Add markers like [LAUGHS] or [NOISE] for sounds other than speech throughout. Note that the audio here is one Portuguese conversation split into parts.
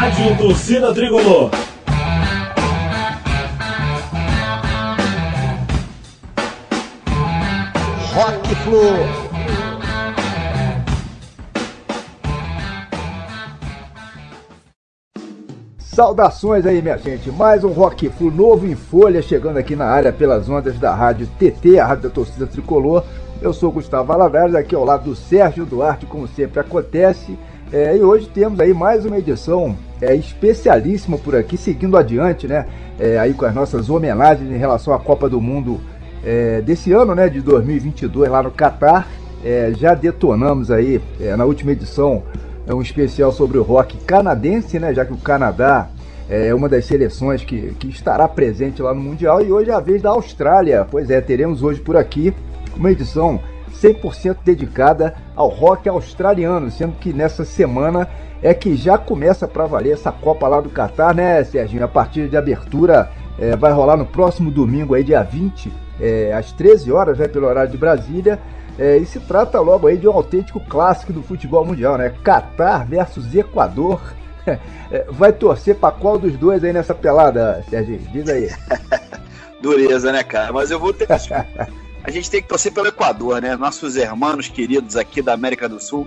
Rádio Torcida Tricolor. Rock Flu. Saudações aí, minha gente. Mais um Rock Flu novo em folha chegando aqui na área pelas ondas da Rádio TT, a Rádio da Torcida Tricolor. Eu sou Gustavo Alaverde, aqui ao lado do Sérgio Duarte, como sempre acontece. É, e hoje temos aí mais uma edição é, especialíssima por aqui, seguindo adiante, né? É, aí com as nossas homenagens em relação à Copa do Mundo é, desse ano, né? De 2022 lá no Catar. É, já detonamos aí é, na última edição é um especial sobre o rock canadense, né? Já que o Canadá é uma das seleções que, que estará presente lá no Mundial e hoje é a vez da Austrália. Pois é, teremos hoje por aqui uma edição 100% dedicada ao rock australiano, sendo que nessa semana é que já começa para valer essa Copa lá do Catar, né, Serginho? A partida de abertura é, vai rolar no próximo domingo, aí, dia 20, é, às 13 horas, né, pelo horário de Brasília. É, e se trata logo aí de um autêntico clássico do futebol mundial, né? Catar versus Equador. [LAUGHS] É, vai torcer para qual dos dois aí nessa pelada, Serginho? Diz aí. [LAUGHS] Dureza, né, cara? Mas eu vou ter que a gente tem que torcer pelo Equador, né? Nossos irmãos queridos aqui da América do Sul.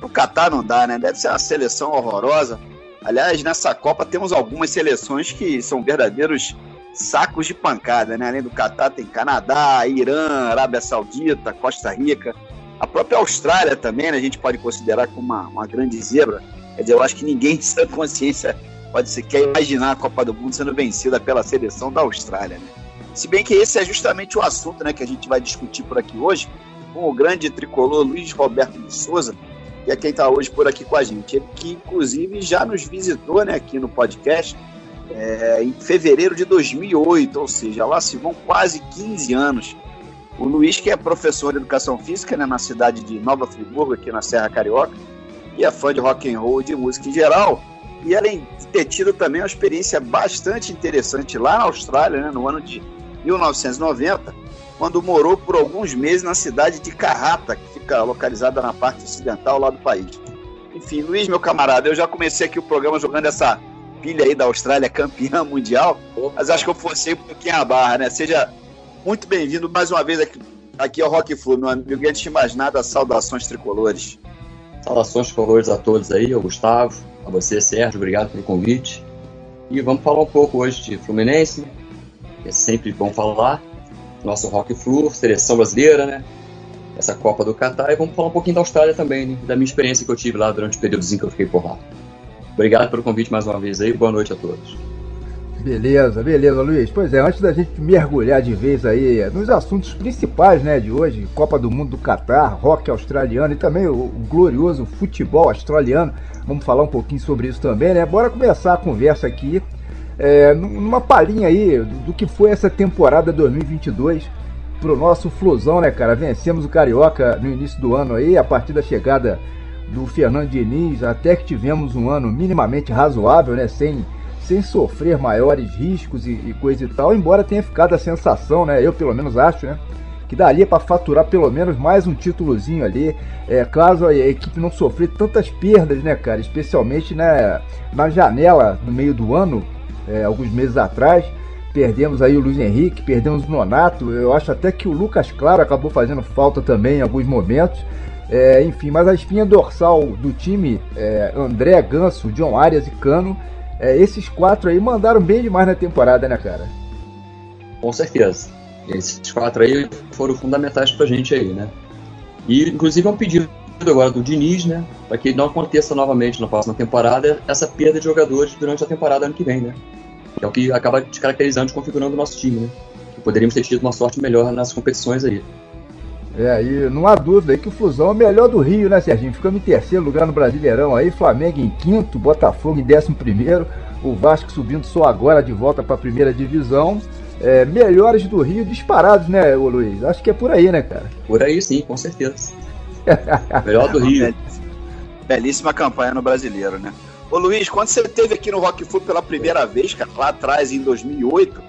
O Catar não dá, né? Deve ser uma seleção horrorosa. Aliás, nessa Copa temos algumas seleções que são verdadeiros sacos de pancada, né? Além do Catar, tem Canadá, Irã, Arábia Saudita, Costa Rica. A própria Austrália também, né? A gente pode considerar como uma, uma grande zebra. Quer dizer, eu acho que ninguém [LAUGHS] de sã consciência pode sequer imaginar a Copa do Mundo sendo vencida pela seleção da Austrália, né? Se bem que esse é justamente o assunto né, que a gente vai discutir por aqui hoje, com o grande tricolor Luiz Roberto de Souza, que é quem está hoje por aqui com a gente. Ele que, inclusive, já nos visitou né, aqui no podcast é, em fevereiro de 2008, ou seja, lá se vão quase 15 anos. O Luiz, que é professor de educação física né, na cidade de Nova Friburgo, aqui na Serra Carioca, e é fã de rock and roll e de música em geral. E além de ter tido também uma experiência bastante interessante lá na Austrália, né, no ano de 1990, quando morou por alguns meses na cidade de Carrata, que fica localizada na parte ocidental lá do país. Enfim, Luiz, meu camarada, eu já comecei aqui o programa jogando essa pilha aí da Austrália campeã [LAUGHS] mundial, mas acho que eu forcei um pouquinho a barra, né? Seja muito bem-vindo mais uma vez aqui, aqui ao Rock Flu, meu amigo. E antes de mais nada, saudações tricolores. Saudações tricolores a todos aí, ao Gustavo, a você, Sérgio, obrigado pelo convite. E vamos falar um pouco hoje de Fluminense, é sempre bom falar. Nosso Rock Flu, seleção brasileira, né? Essa Copa do Catar. E vamos falar um pouquinho da Austrália também, né? da minha experiência que eu tive lá durante o períodozinho que eu fiquei por lá. Obrigado pelo convite mais uma vez aí. Boa noite a todos. Beleza, beleza, Luiz. Pois é, antes da gente mergulhar de vez aí nos assuntos principais, né, de hoje, Copa do Mundo do Catar, rock australiano e também o, o, glorioso futebol australiano, vamos falar um pouquinho sobre isso também, né? Bora começar a conversa aqui é, numa palhinha aí do, que foi essa temporada 2022 pro nosso Flusão, né, cara? Vencemos o Carioca no início do ano aí, a partir da chegada do Fernando Diniz, até que tivemos um ano minimamente razoável, né, sem, sem sofrer maiores riscos e, e coisa e tal, embora tenha ficado a sensação, né, eu pelo menos acho, né, que daria para faturar pelo menos mais um títulozinho ali, é, caso a equipe não sofrer tantas perdas, né, cara, especialmente né, na janela no meio do ano, é, alguns meses atrás. Perdemos aí o Luiz Henrique, perdemos o Nonato. Eu acho até que o Lucas Claro acabou fazendo falta também em alguns momentos. É, enfim, mas a espinha dorsal do time, é, André, Ganso, John Arias e Cano, é, esses quatro aí mandaram bem demais na temporada, né, cara? Com certeza. Esses quatro aí foram fundamentais pra gente aí, né? E, inclusive, é um pedido agora do Diniz, né? Para que não aconteça novamente na próxima temporada essa perda de jogadores durante a temporada ano que vem, né? Que é o que acaba descaracterizando e configurando o nosso time, né? Que poderíamos ter tido uma sorte melhor nas competições aí. É, e não há dúvida aí que o Fusão é o melhor do Rio, né, Serginho? Ficamos em terceiro lugar no Brasileirão aí, Flamengo em quinto, Botafogo em décimo primeiro, o Vasco subindo só agora de volta para a primeira divisão. É, melhores do Rio disparados, né, ô Luiz? Acho que é por aí, né, cara? Por aí sim, com certeza. Melhor do Rio. Belíssima campanha no brasileiro, né? Ô Luiz, quando você esteve aqui no Rock Food pela primeira vez, cara, lá atrás, em 2008,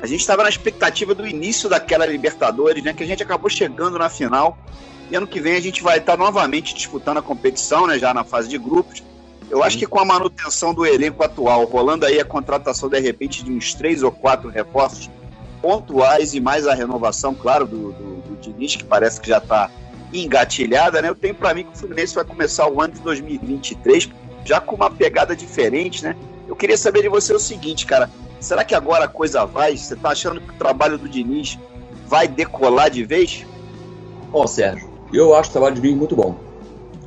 a gente estava na expectativa do início daquela Libertadores, né? Que a gente acabou chegando na final. E ano que vem a gente vai estar novamente disputando a competição, né? Já na fase de grupos. Eu acho que com a manutenção do elenco atual, rolando aí a contratação de repente de uns três ou quatro reforços pontuais e mais a renovação, claro, do, do, do Diniz, que parece que já está engatilhada, né? Eu tenho para mim que o Fluminense vai começar o ano de 2023 já com uma pegada diferente, né? Eu queria saber de você o seguinte, cara. Será que agora a coisa vai? Você tá achando que o trabalho do Diniz vai decolar de vez? Ó, Sérgio, eu acho o trabalho do Diniz muito bom.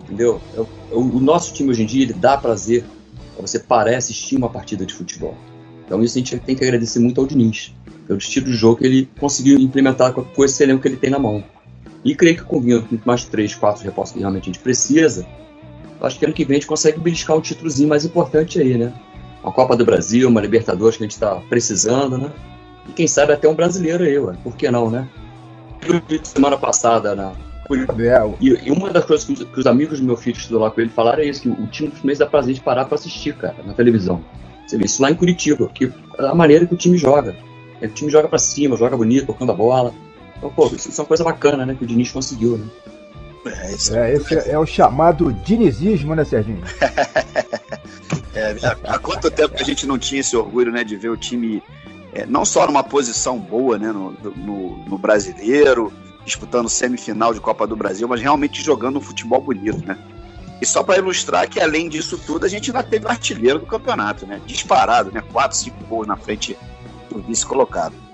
Entendeu? Eu, eu, o nosso time hoje em dia ele dá prazer você parar assistir uma partida de futebol. Então isso a gente tem que agradecer muito ao Diniz, pelo estilo de jogo que ele conseguiu implementar com esse elenco que ele tem na mão. E creio que com mais três, quatro reforços que realmente a gente precisa, acho que ano que vem a gente consegue beliscar um títulozinho mais importante aí, né? Uma Copa do Brasil, uma Libertadores que a gente está precisando, né? E quem sabe até um brasileiro aí, ué. Por que não, né? Eu vi semana passada na. É, e, uma das coisas que os, amigos do meu filho que estudou lá com ele falaram é isso, que o time do Fluminense dá prazer de parar para assistir, cara, na televisão. Você vê isso lá em Curitiba, que é a maneira que o time joga. É, o time joga para cima, joga bonito, tocando a bola. Então, pô, isso, isso é uma coisa bacana, né, que o Diniz conseguiu, né? É, é, esse é, é o chamado dinizismo, né, Serginho? [LAUGHS] é, há quanto tempo que a gente não tinha esse orgulho, né, de ver o time é, não só numa posição boa, né, no, no, no, brasileiro, disputando semifinal de Copa do Brasil, mas realmente jogando um futebol bonito, né? E só para ilustrar que além disso tudo, a gente ainda teve o artilheiro do campeonato, né? Disparado, né? Quatro, cinco gols na frente do vice colocado.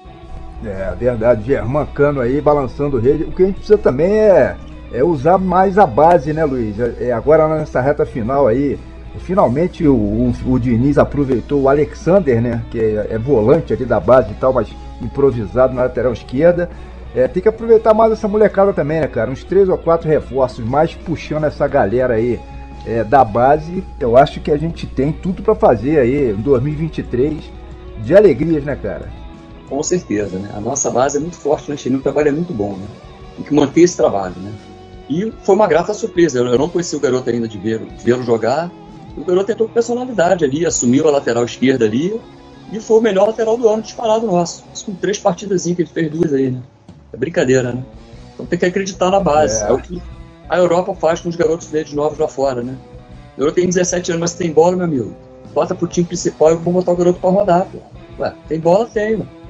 É verdade, Germán Cano aí balançando rede. O que a gente precisa também é é usar mais a base, né, Luiz? É, é, agora nessa reta final aí, finalmente o, o, o Diniz aproveitou o Alexander, né, que é, é, volante ali da base e tal, mas improvisado na lateral esquerda. É, tem que aproveitar mais essa molecada também, né, cara? Uns três ou quatro reforços mais puxando essa galera aí é, da base. Eu acho que a gente tem tudo para fazer aí em 2023 de alegrias, né, cara? Com certeza, né? A nossa base é muito forte, né? O trabalho é muito bom, né? Tem que manter esse trabalho, né? E foi uma grata surpresa. Eu não conhecia o garoto ainda de vê-lo jogar. O garoto tentou personalidade ali, assumiu a lateral esquerda ali e foi o melhor lateral do ano disparado nosso. Isso com três partidas que ele fez duas aí, né? É brincadeira, né? Então tem que acreditar na base. É, é o que a Europa faz com os garotos verdes novos lá fora, né? O garoto tem 17 anos, mas tem bola, meu amigo. Bota pro time principal e vou botar o garoto pra rodar, pô. Ué, tem bola, tem, mano.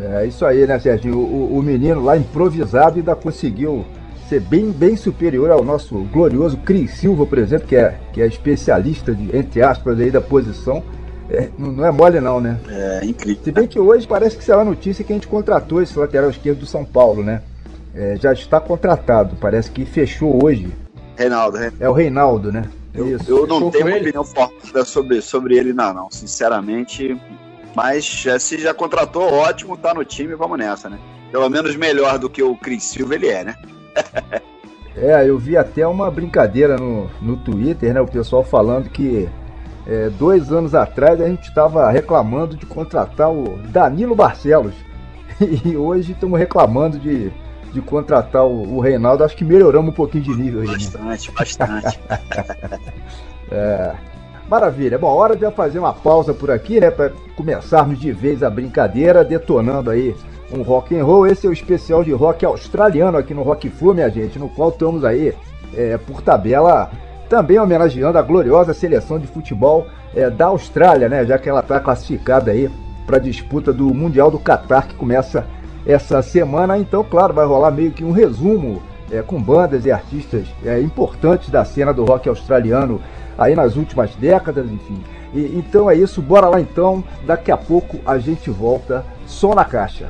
É isso aí, né, Serginho? O, o menino lá improvisado ainda conseguiu ser bem, bem superior ao nosso glorioso Cris Silva, por exemplo, que é, que é especialista, de, entre aspas, aí, da posição. É, não é mole não, né? É incrível. Se bem que hoje parece que será a notícia que a gente contratou esse lateral esquerdo do São Paulo, né? É, já está contratado, parece que fechou hoje. Reinaldo, né? É o Reinaldo, né? Eu, Isso. eu não tenho uma opinião forte sobre, sobre ele, não, não. Sinceramente, mas se já contratou, ótimo, tá no time, vamos nessa, né? Pelo menos melhor do que o Cris Silva ele é, né? [LAUGHS] é, eu vi até uma brincadeira no, no Twitter, né? O pessoal falando que é, dois anos atrás a gente estava reclamando de contratar o Danilo Barcelos. [LAUGHS] E hoje estamos reclamando de, de contratar o, o, Reinaldo. Acho que melhoramos um pouquinho de nível aí. Né? Bastante, bastante. [LAUGHS] é, maravilha. Bom, hora de fazer uma pausa por aqui, né? Para começarmos de vez a brincadeira, detonando aí um rock and roll. Esse é o especial de rock australiano aqui no Rock Flu, minha gente, no qual estamos aí é, por tabela também homenageando a gloriosa seleção de futebol é, da Austrália, né? Já que ela está classificada aí para a disputa do Mundial do Catar que começa essa semana. Então, claro, vai rolar meio que um resumo é, com bandas e artistas é, importantes da cena do rock australiano aí nas últimas décadas, enfim. E, então é isso, bora lá então. Daqui a pouco a gente volta. Som na caixa.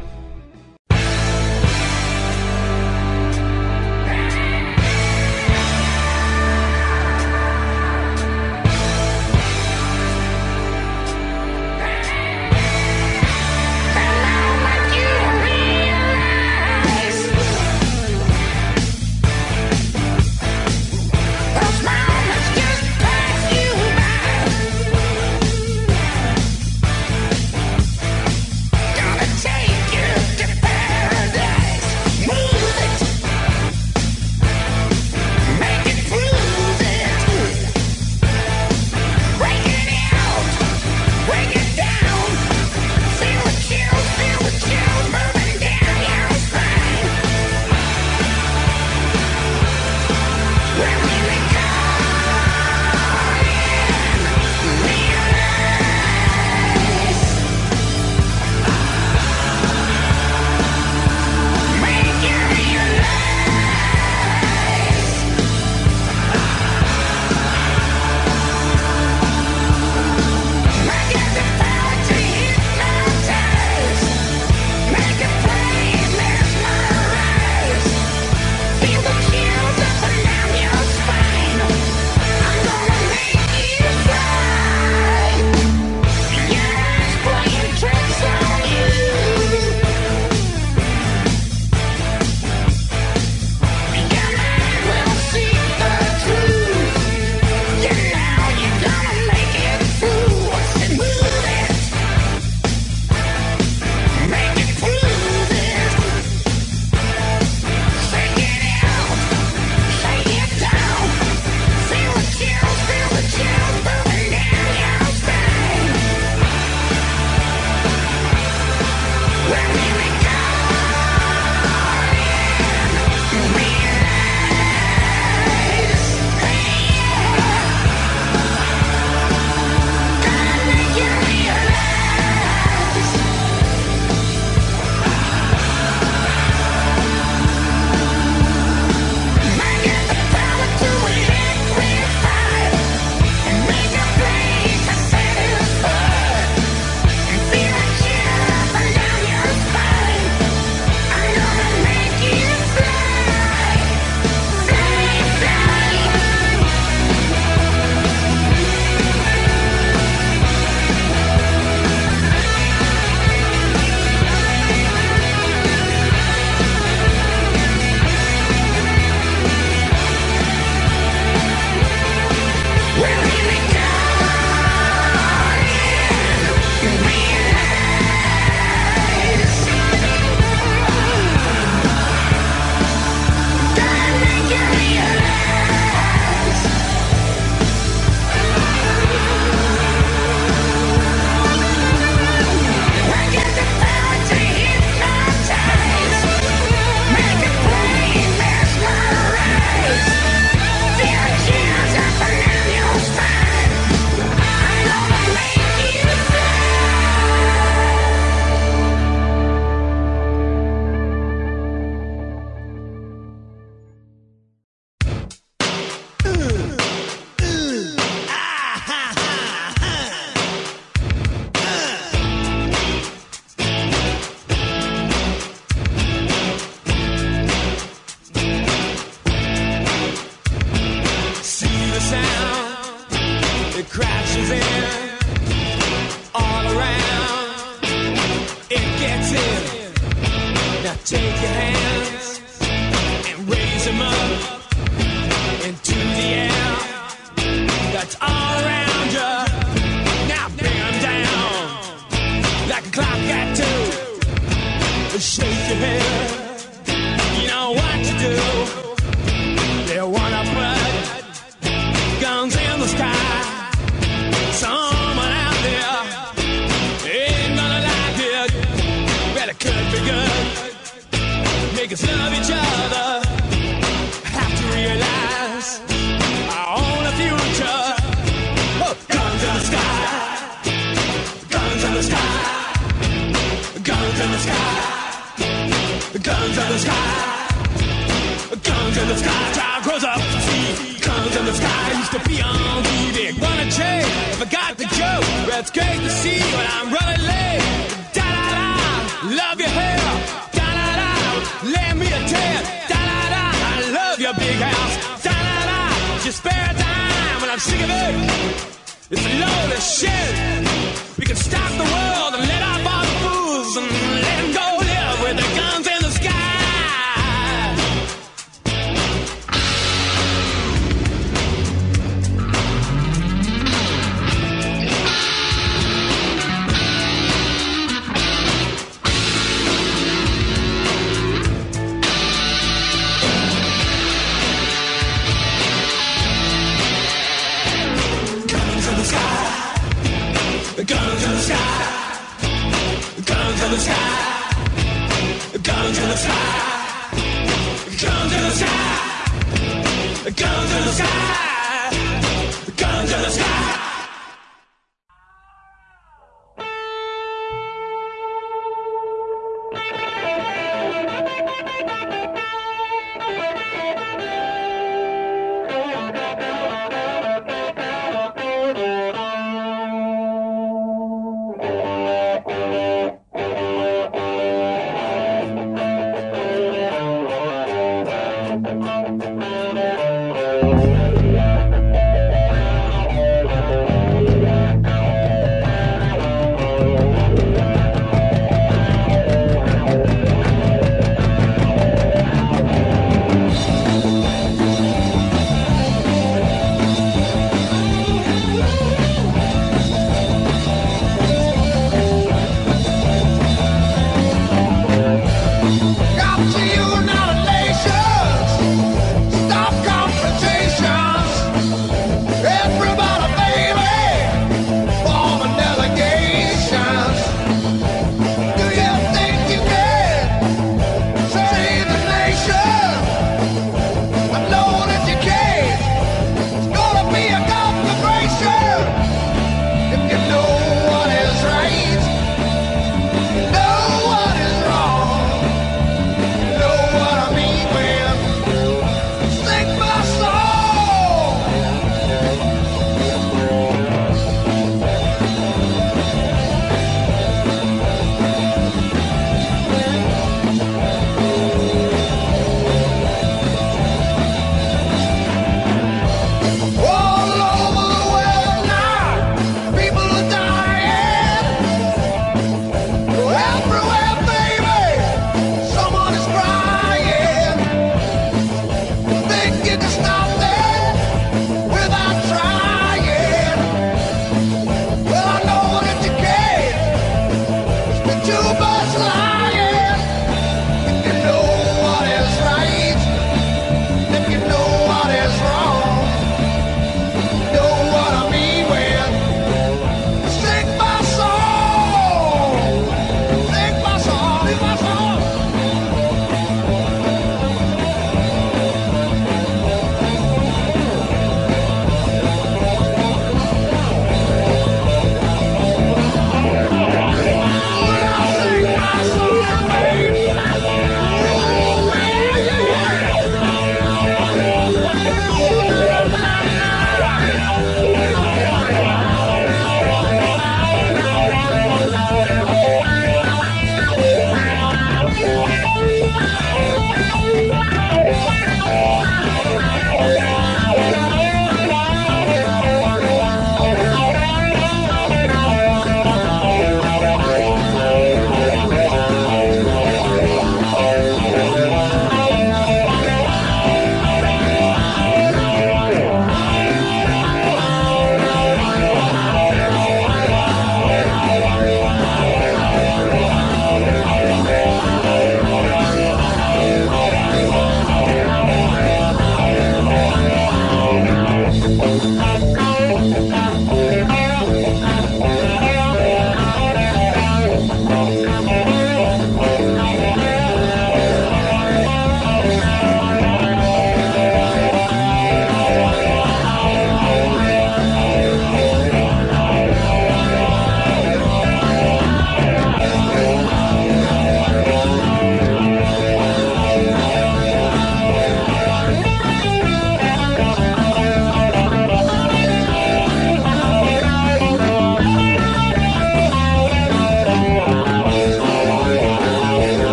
Network.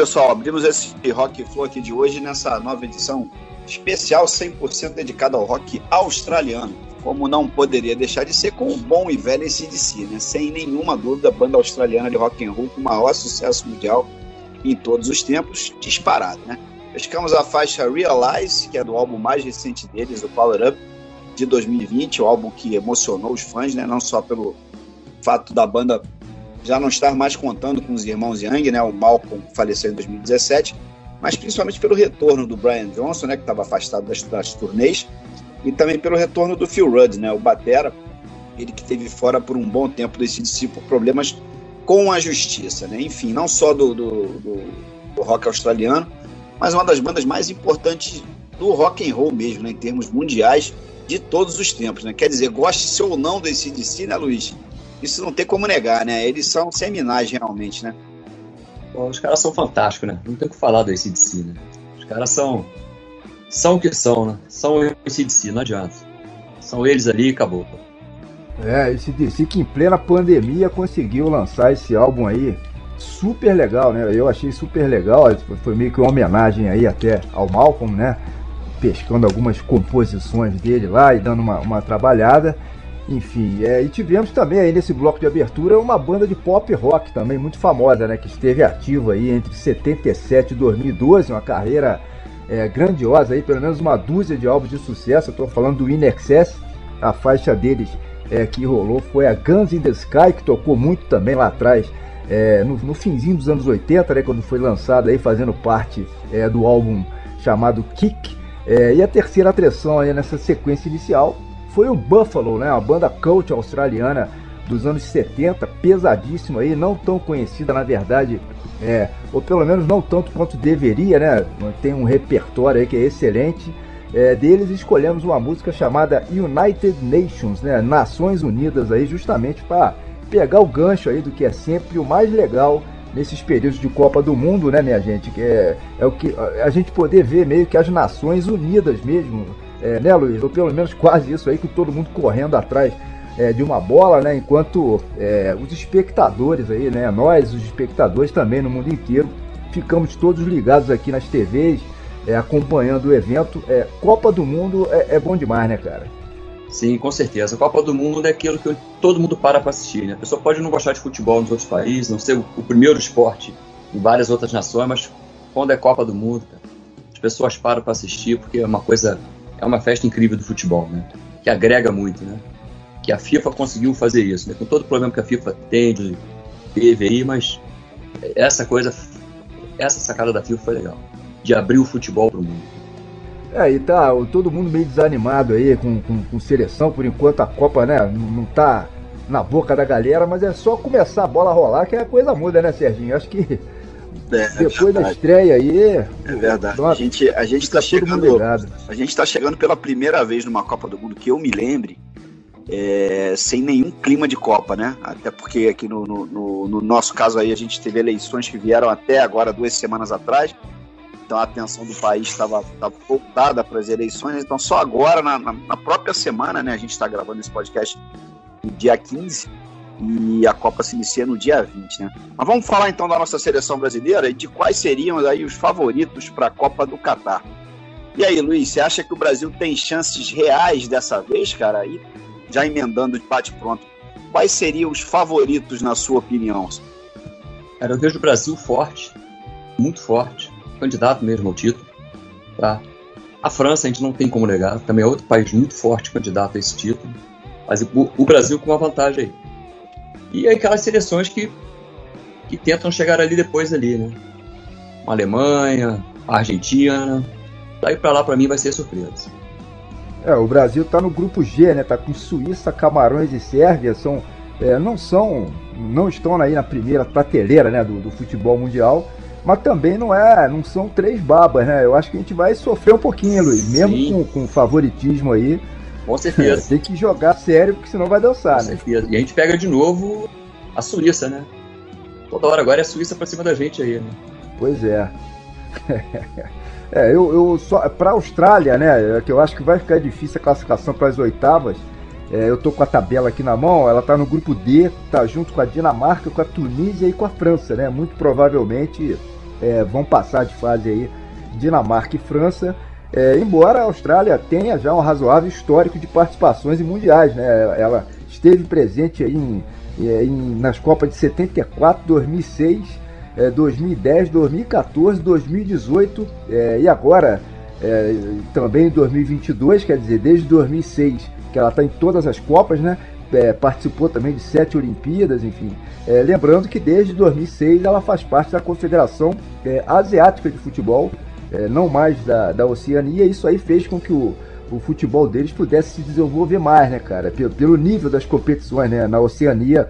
Pessoal, abrimos esse Rock Flow aqui de hoje nessa nova edição especial 100% dedicada ao rock australiano. Como não poderia deixar de ser com o bom e velho ACDC, né? Sem nenhuma dúvida, a banda australiana de rock and roll com o maior sucesso mundial em todos os tempos, disparado, né? Pescamos a faixa Realize, que é do álbum mais recente deles, o Power Up, de 2020, o álbum que emocionou os fãs, né? Não só pelo fato da banda já não estar mais contando com os irmãos Young, né? O Malcolm faleceu em 2017, mas principalmente pelo retorno do Brian Johnson, né? Que estava afastado das, das turnês, e também pelo retorno do Phil Rudd, né? O batera, ele que teve fora por um bom tempo desse por problemas com a justiça, né? Enfim, não só do, do, do, do rock australiano, mas uma das bandas mais importantes do rock and roll mesmo, né? Em termos mundiais de todos os tempos, né? Quer dizer, goste-se ou não desse DC, né, Luiz? Isso não tem como negar, né? Eles são seminais realmente, né? Bom, os caras são fantásticos, né? Não tem o que falar do ACDC, né? Os caras são. São o que são, né? São o ACDC, não adianta. São eles ali e acabou. É, esse DC que em plena pandemia conseguiu lançar esse álbum aí. Super legal, né? Eu achei super legal. Foi meio que uma homenagem aí até ao Malcolm, né? Pescando algumas composições dele lá e dando uma, uma trabalhada. Enfim, é, e tivemos também aí nesse bloco de abertura uma banda de pop rock também muito famosa, né? Que esteve ativa aí entre 77 e 2012, uma carreira é, grandiosa aí, pelo menos uma dúzia de álbuns de sucesso. Eu tô falando do In Excess, a faixa deles é, que rolou foi a Guns in the Sky, que tocou muito também lá atrás, é, no, no, finzinho dos anos 80, né? Quando foi lançada aí, fazendo parte é, do álbum chamado Kick. É, e a terceira atração aí nessa sequência inicial foi o Buffalo, né? Uma banda cult australiana dos anos 70, pesadíssima aí, não tão conhecida na verdade, é, ou pelo menos não tanto quanto deveria, né? Tem um repertório aí que é excelente. É, deles escolhemos uma música chamada United Nations, né? Nações Unidas aí, justamente para pegar o gancho aí do que é sempre o mais legal nesses períodos de Copa do Mundo, né, minha gente? Que é, é o que a gente poder ver meio que as Nações Unidas mesmo é, né, Luiz? Ou pelo menos quase isso aí, com todo mundo correndo atrás é, de uma bola, né? Enquanto é, os espectadores aí, né? Nós, os espectadores também no mundo inteiro, ficamos todos ligados aqui nas TVs, é, acompanhando o evento. É, Copa do Mundo é, é, bom demais, né, cara? Sim, com certeza. A Copa do Mundo é aquilo que todo mundo para para assistir, né? A pessoa pode não gostar de futebol nos outros países, não ser o, primeiro esporte em várias outras nações, mas quando é Copa do Mundo, as pessoas param para assistir porque é uma coisa é uma festa incrível do futebol, né? Que agrega muito, né? Que a FIFA conseguiu fazer isso, né? Com todo o problema que a FIFA tem, teve aí, mas essa coisa, essa sacada da FIFA foi legal, de abrir o futebol para o mundo. É, e tá todo mundo meio desanimado aí com, com, com, seleção, por enquanto a Copa, né, não tá na boca da galera, mas é só começar a bola rolar que a coisa muda, né, Serginho? Acho que é, Depois é da estreia aí. É verdade. A gente, a gente tá, tá chegando. A gente tá chegando pela primeira vez numa Copa do Mundo que eu me lembre. É, sem nenhum clima de Copa, né? Até porque aqui no, no, no, nosso caso aí a gente teve eleições que vieram até agora, duas semanas atrás. Então a atenção do país estava voltada para as eleições. Então só agora, na, na, própria semana, né? A gente está gravando esse podcast no dia 15 e a Copa se inicia no dia 20, né? Mas vamos falar então da nossa seleção brasileira e de quais seriam aí os favoritos para a Copa do Catar. E aí, Luiz, você acha que o Brasil tem chances reais dessa vez, cara? E já emendando de bate pronto, quais seriam os favoritos na sua opinião? Cara, eu vejo o Brasil forte, muito forte, candidato mesmo ao título, tá? A França a gente não tem como negar, também é outro país muito forte candidato a esse título, mas o Brasil com uma vantagem aí e aquelas seleções que, que tentam chegar ali depois ali, né? Uma Alemanha, a Argentina. Daí para lá para mim vai ser surpresa. É, o Brasil tá no grupo G, né? Tá com Suíça, Camarões e Sérvia, são é, não são não estão aí na primeira prateleira, né, do, do, futebol mundial, mas também não é, não são três babas, né? Eu acho que a gente vai sofrer um pouquinho, Luiz, mesmo com, com favoritismo aí. Com certeza. [LAUGHS] Tem que jogar sério, porque senão vai dançar, Com né? certeza. E a gente pega de novo a Suíça, né? Toda hora agora é a Suíça pra cima da gente aí, né? Pois é. [LAUGHS] é, eu, eu só. Pra Austrália, né? É que eu acho que vai ficar difícil a classificação para as oitavas. É, eu tô com a tabela aqui na mão, ela tá no grupo D, tá junto com a Dinamarca, com a Tunísia e com a França, né? Muito provavelmente é, vão passar de fase aí Dinamarca e França. É, embora a Austrália tenha já um razoável histórico de participações em mundiais, né? Ela esteve presente em, em, nas Copas de 74, 2006, é, 2010, 2014, 2018 é, e agora é, também em 2022, quer dizer, desde 2006 que ela está em todas as Copas, né? É, participou também de sete Olimpíadas, enfim. É, lembrando que desde 2006 ela faz parte da Confederação é, Asiática de Futebol, é, não mais da, da Oceania. Isso aí fez com que o, o futebol deles pudesse se desenvolver mais, né, cara? Pelo, pelo nível das competições, né? Na Oceania,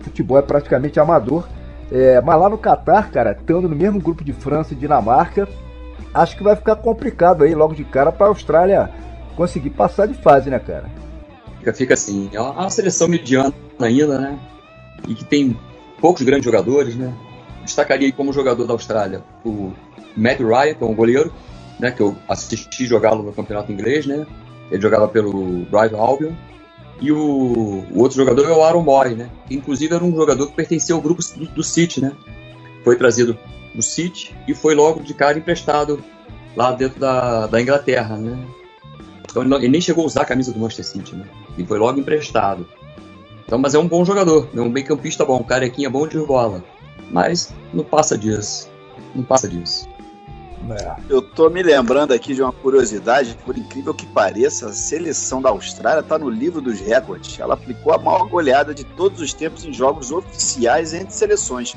o futebol é praticamente amador. É, mas lá no Catar, cara, estando no mesmo grupo de França e Dinamarca, acho que vai ficar complicado aí logo de cara para a Austrália conseguir passar de fase, né, cara? Fica, fica assim, é uma seleção mediana ainda, né? E que tem poucos grandes jogadores, né? Destacaria como jogador da Austrália o Matt Ryan, que é um goleiro, né, que eu assisti jogá-lo no campeonato inglês, né? Ele jogava pelo Brighton Albion. E o, o, outro jogador é o Aaron Moy, né? Que inclusive era um jogador que pertencia ao grupo do, do City, né? Foi trazido do City e foi logo de cara emprestado lá dentro da, da Inglaterra, né? Então ele, ele, nem chegou a usar a camisa do Manchester City, né? E foi logo emprestado. Então, mas é um bom jogador, é um bem campista bom, um carequinha bom de bola. Mas não passa disso. Não passa disso. É. Eu tô me lembrando aqui de uma curiosidade, por incrível que pareça, a seleção da Austrália tá no livro dos recordes. Ela aplicou a maior goleada de todos os tempos em jogos oficiais entre seleções.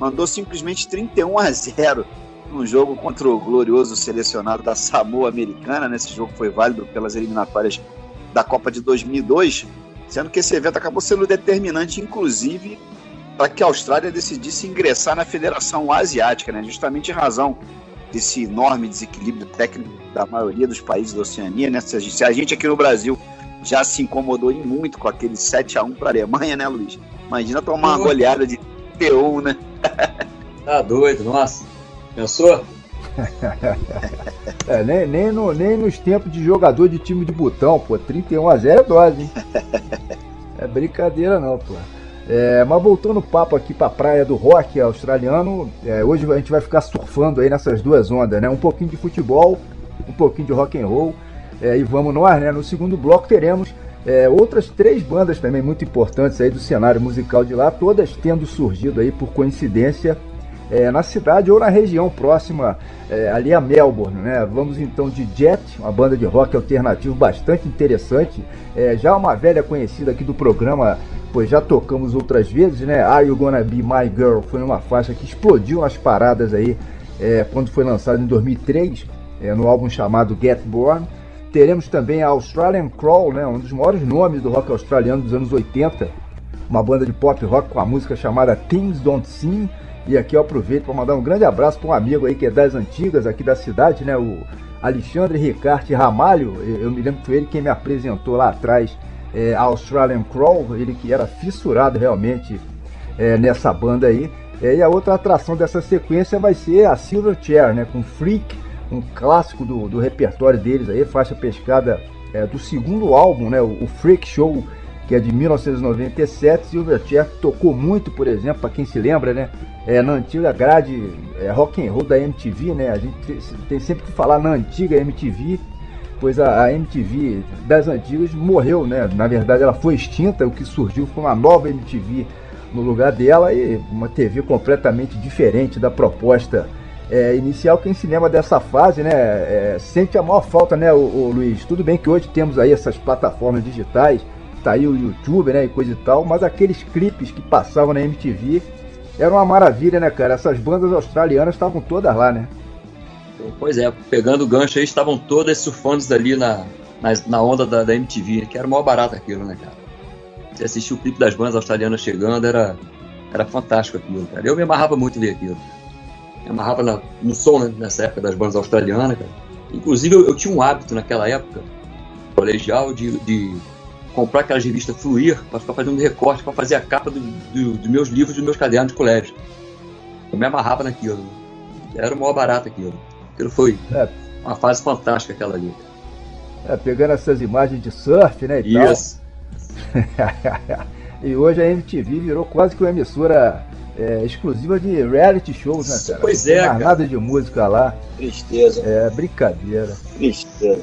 Mandou simplesmente 31 a 0 num jogo contra o glorioso selecionado da Samoa Americana. Nesse né? jogo foi válido pelas eliminatórias da Copa de 2002, sendo que esse evento acabou sendo determinante, inclusive, para que a Austrália decidisse ingressar na Federação Asiática, né? justamente em razão desse enorme desequilíbrio técnico da maioria dos países da Oceania, né? Se a gente, se a gente aqui no Brasil já se incomodou muito com aquele 7 a 1 para a Alemanha, né, Luiz? Imagina tomar uma goleada de T1, né? tá doido, nossa. Pensou? [LAUGHS] é, nem, nem, no, nem nos tempos de jogador de time de botão, pô. 31 a 0 é dose, hein? [LAUGHS] É brincadeira não, pô. É, mas voltando o papo aqui para a praia do rock australiano, é, hoje a gente vai ficar surfando aí nessas duas ondas, né? Um pouquinho de futebol, um pouquinho de rock and roll, é, e vamos nós, né? No segundo bloco teremos é, outras três bandas também muito importantes aí do cenário musical de lá, todas tendo surgido aí por coincidência é, na cidade ou na região próxima é, ali a Melbourne, né? Vamos então de Jet, uma banda de rock alternativo bastante interessante, é, já uma velha conhecida aqui do programa pois já tocamos outras vezes, né? Are You Gonna Be My Girl foi uma faixa que explodiu nas paradas aí é, quando foi lançada em 2003, é, no álbum chamado Get Born. Teremos também a Australian Crawl, né? um dos maiores nomes do rock australiano dos anos 80, uma banda de pop rock com a música chamada Things Don't Seem. E aqui eu aproveito para mandar um grande abraço para um amigo aí que é das antigas aqui da cidade, né? O Alexandre Ricarte Ramalho. Eu me lembro que foi ele quem me apresentou lá atrás é, Australian Crawl, ele que era fissurado realmente é, nessa banda aí. É, e a outra atração dessa sequência vai ser a Silverchair, né, com Freak, um clássico do, do repertório deles aí, faixa pescada é, do segundo álbum, né, o, o, Freak Show, que é de 1997. Silverchair tocou muito, por exemplo, para quem se lembra, né, é, na antiga grade é, rock and roll da MTV, né, a gente tem, sempre que falar na antiga MTV pois a, a, MTV das antigas morreu, né? Na verdade, ela foi extinta, o que surgiu foi uma nova MTV no lugar dela e uma TV completamente diferente da proposta é, inicial. Quem se lembra dessa fase, né? É, sente a maior falta, né, o, o, Luiz? Tudo bem que hoje temos aí essas plataformas digitais, tá aí o YouTube, né, e coisa e tal, mas aqueles clipes que passavam na MTV eram uma maravilha, né, cara? Essas bandas australianas estavam todas lá, né? Pois é, pegando o gancho aí, estavam todas surfando ali na, na, na onda da, da, MTV, que era o maior barato aquilo, né, cara? Você assistiu o clipe das bandas australianas chegando, era, era fantástico aquilo, cara. Eu me amarrava muito ver aquilo. Me amarrava na, no som né, nessa época das bandas australianas, cara. Inclusive, eu, eu, tinha um hábito naquela época, colegial, de, de comprar aquelas revistas Fluir para ficar fazendo recorte para fazer a capa dos do, do meus livros, dos meus cadernos de colégio. Eu me amarrava naquilo. Era o maior barato aquilo. Aquilo foi é. uma fase fantástica aquela ali. É, pegando essas imagens de surf, né? E Isso. [LAUGHS] e hoje a MTV virou quase que uma emissora é, exclusiva de reality shows, né, cara? Pois Não é, cara. nada de música lá. Tristeza, É brincadeira. tristeza.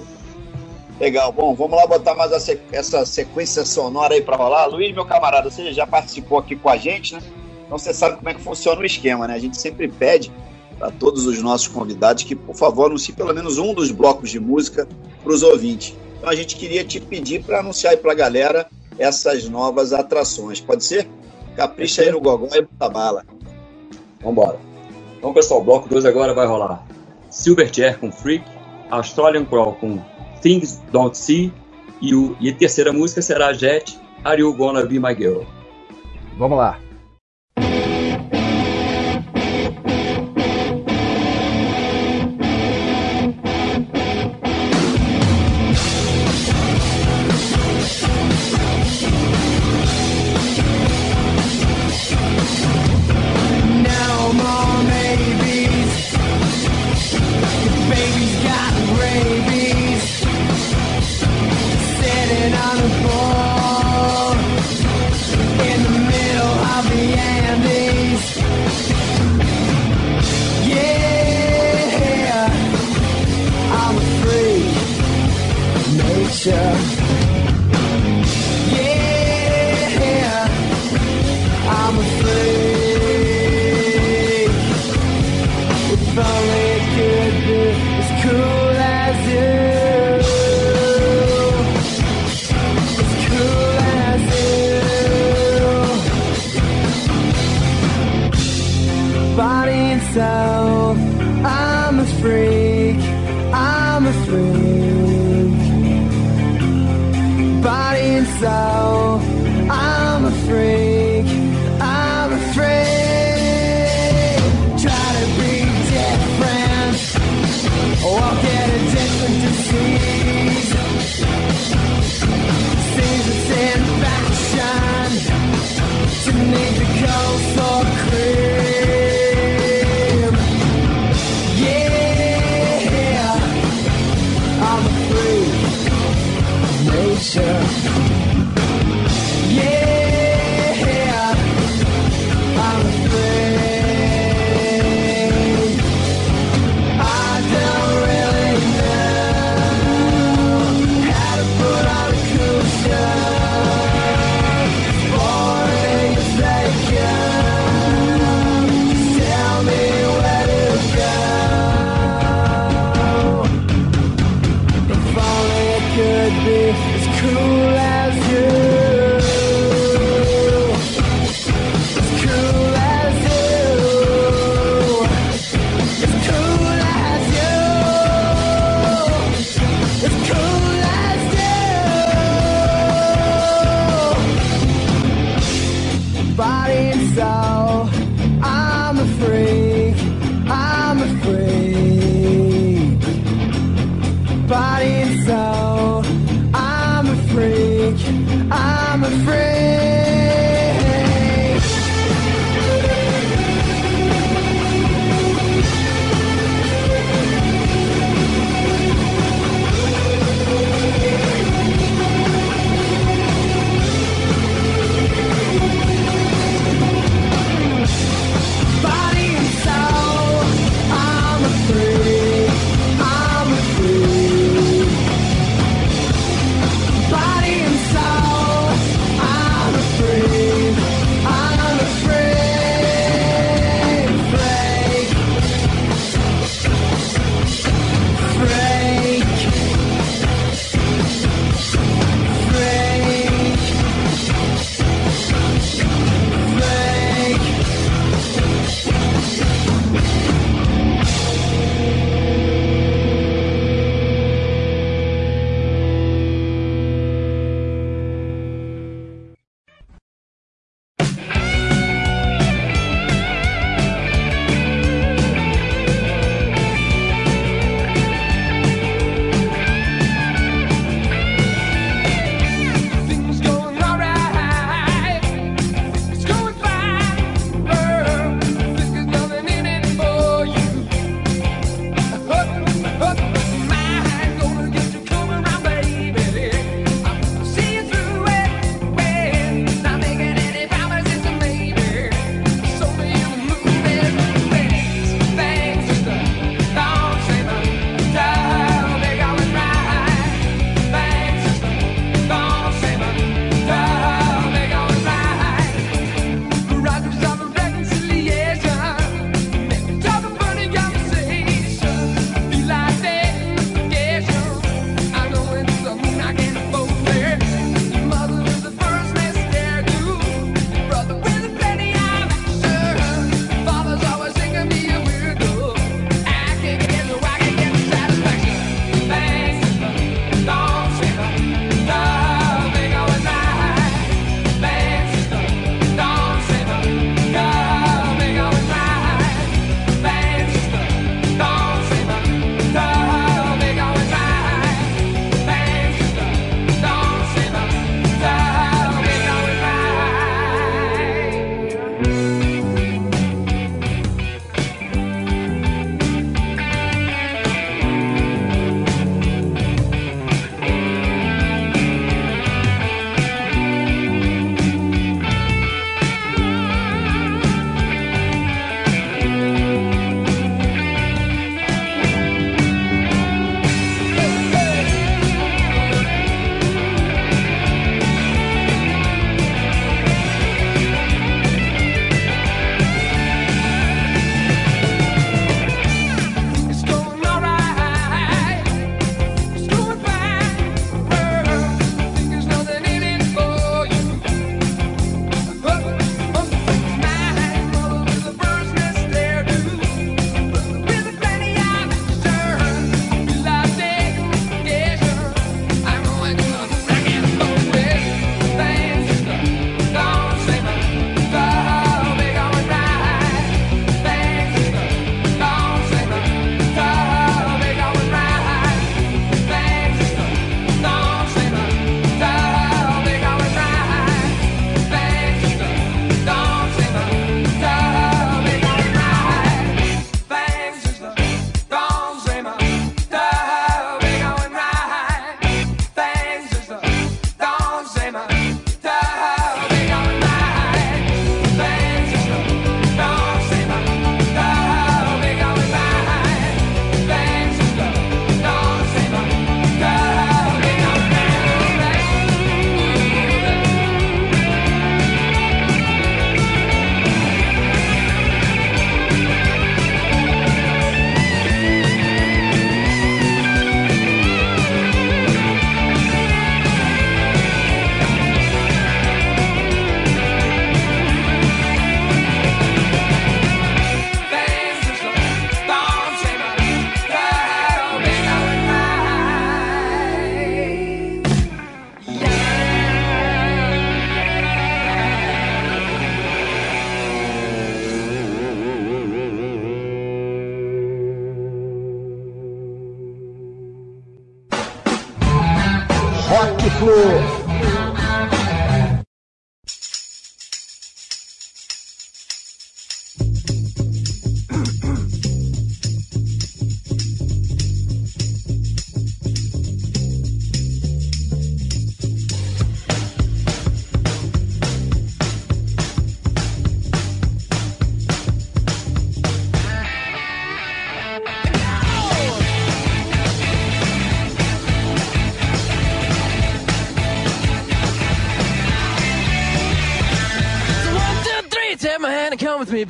Legal, bom, vamos lá botar mais essa sequência sonora aí pra rolar. Luiz, meu camarada, você já participou aqui com a gente, né? Então você sabe como é que funciona o esquema, né? A gente sempre pede para todos os nossos convidados que, por favor, anuncie pelo menos um dos blocos de música para os ouvintes. Então a gente queria te pedir para anunciar aí para a galera essas novas atrações. Pode ser? Capricha aí no gogó e bota bala. Vambora. Então, pessoal, bloco 2 agora vai rolar Silverchair com Freak, Australian Crawl com Things Don't See e, o, e a terceira música será Jet, Are You Gonna Be My Girl? Vamos lá. myself.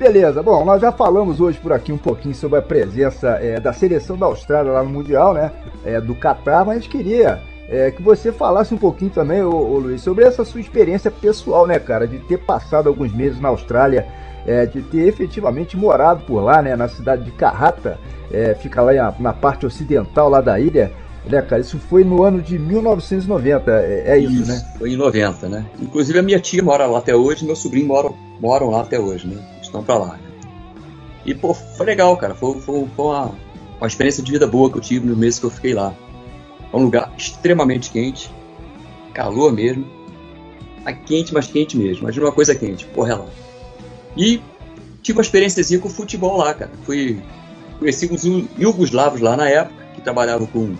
Beleza, bom, nós já falamos hoje por aqui um pouquinho sobre a presença é, da seleção da Austrália lá no Mundial, né? É, do Catar, mas a gente queria é, que você falasse um pouquinho também, ô, ô, Luiz, sobre essa sua experiência pessoal, né, cara? De ter passado alguns meses na Austrália, é, de ter efetivamente morado por lá, né? Na cidade de Karrata, é, fica lá na, na parte ocidental lá da ilha. Né, cara? Isso foi no ano de 1990, é, é isso, né? Foi em 90, né? Inclusive a minha tia mora lá até hoje, meu sobrinho mora, moram lá até hoje, né? Estão pra lá. E, pô, foi legal, cara. Foi, foi, foi uma, uma experiência de vida boa que eu tive no mês que eu fiquei lá. É um lugar extremamente quente, calor mesmo. É quente, mas quente mesmo. Imagina uma coisa quente, porra lá. E tive uma experiênciazinha com futebol lá, cara. Fui, conheci uns iugoslavos lá na época, que trabalhavam com o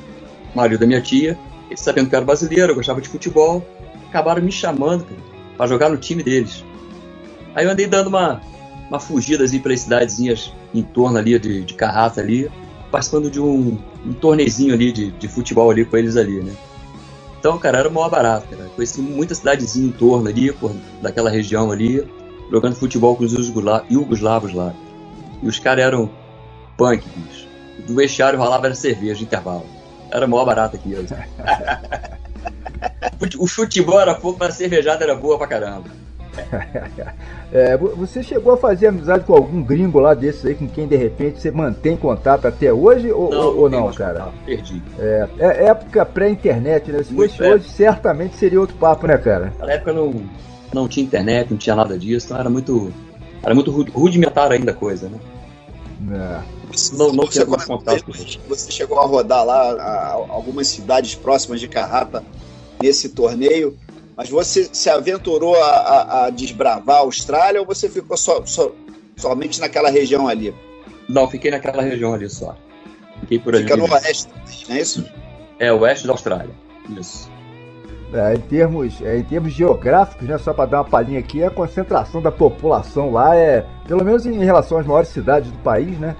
marido da minha tia. Eles sabendo que eu era brasileiro, eu gostava de futebol, acabaram me chamando cara, pra jogar no time deles. Aí eu andei dando uma, uma fugida assim para as cidadezinhas em torno ali de, de Carrata ali, participando de um, um torneizinho ali de, de futebol ali com eles ali, né? Então, cara, era maior barato, cara. Conheci muita cidadezinha em torno ali, por, daquela região ali, jogando futebol com os iugosla- iugoslavos lá. E os caras eram punk, bicho. Do vestiário rolava era cerveja de intervalo. Era maior barato aqui. [LAUGHS] o futebol era pouco, mas a cervejada era boa pra caramba. [LAUGHS] É, vo- você chegou a fazer amizade com algum gringo lá desses aí, com quem de repente você mantém contato até hoje ou ou- ou não, cara? contato, Perdi. É, é época pré-internet, né? Se fosse hoje, certamente seria outro papo, né, cara? Naquela época não, não tinha internet, não tinha nada disso, então era muito, era muito ru- rudimentar ainda a coisa, né? É. não, não você, mais contato com eles. você chegou a rodar lá a- algumas cidades próximas de Carrata nesse torneio, mas você se aventurou a, a- a desbravar a Austrália ou você ficou só, só- somente naquela região ali? Não, fiquei naquela região ali só. Fiquei por ali. Fica no oeste, não é isso? É, oeste da Austrália. Isso. É, em, termos, é, em termos geográficos, né, só para dar uma palhinha aqui, a concentração da população lá é, pelo menos em relação às maiores cidades do país, né?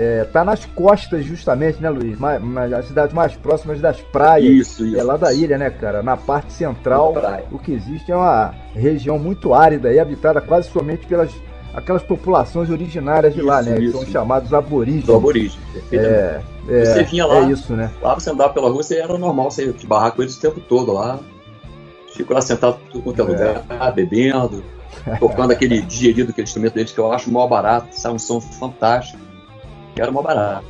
É, tá nas costas justamente, né, Luiz? Mais, mais- as cidades mais próximas das praias. Isso, isso. É lá da ilha, né, cara? Na parte central, o que existe é uma região muito árida e habitada quase somente pelas aquelas populações originárias de lá, Isso, né? Que isso. são chamados aborígenes. Do aborígene. perfeitamente. É, é, Você vinha lá, é isso, né? lá você andava pela rua, você era normal, você barrar com eles o tempo todo lá. Fico lá sentado tudo quanto é lugar, bebendo, tocando [LAUGHS] aquele digerido, aquele instrumento deles que eu acho mó barato, sai um som fantástico. E era mó barato.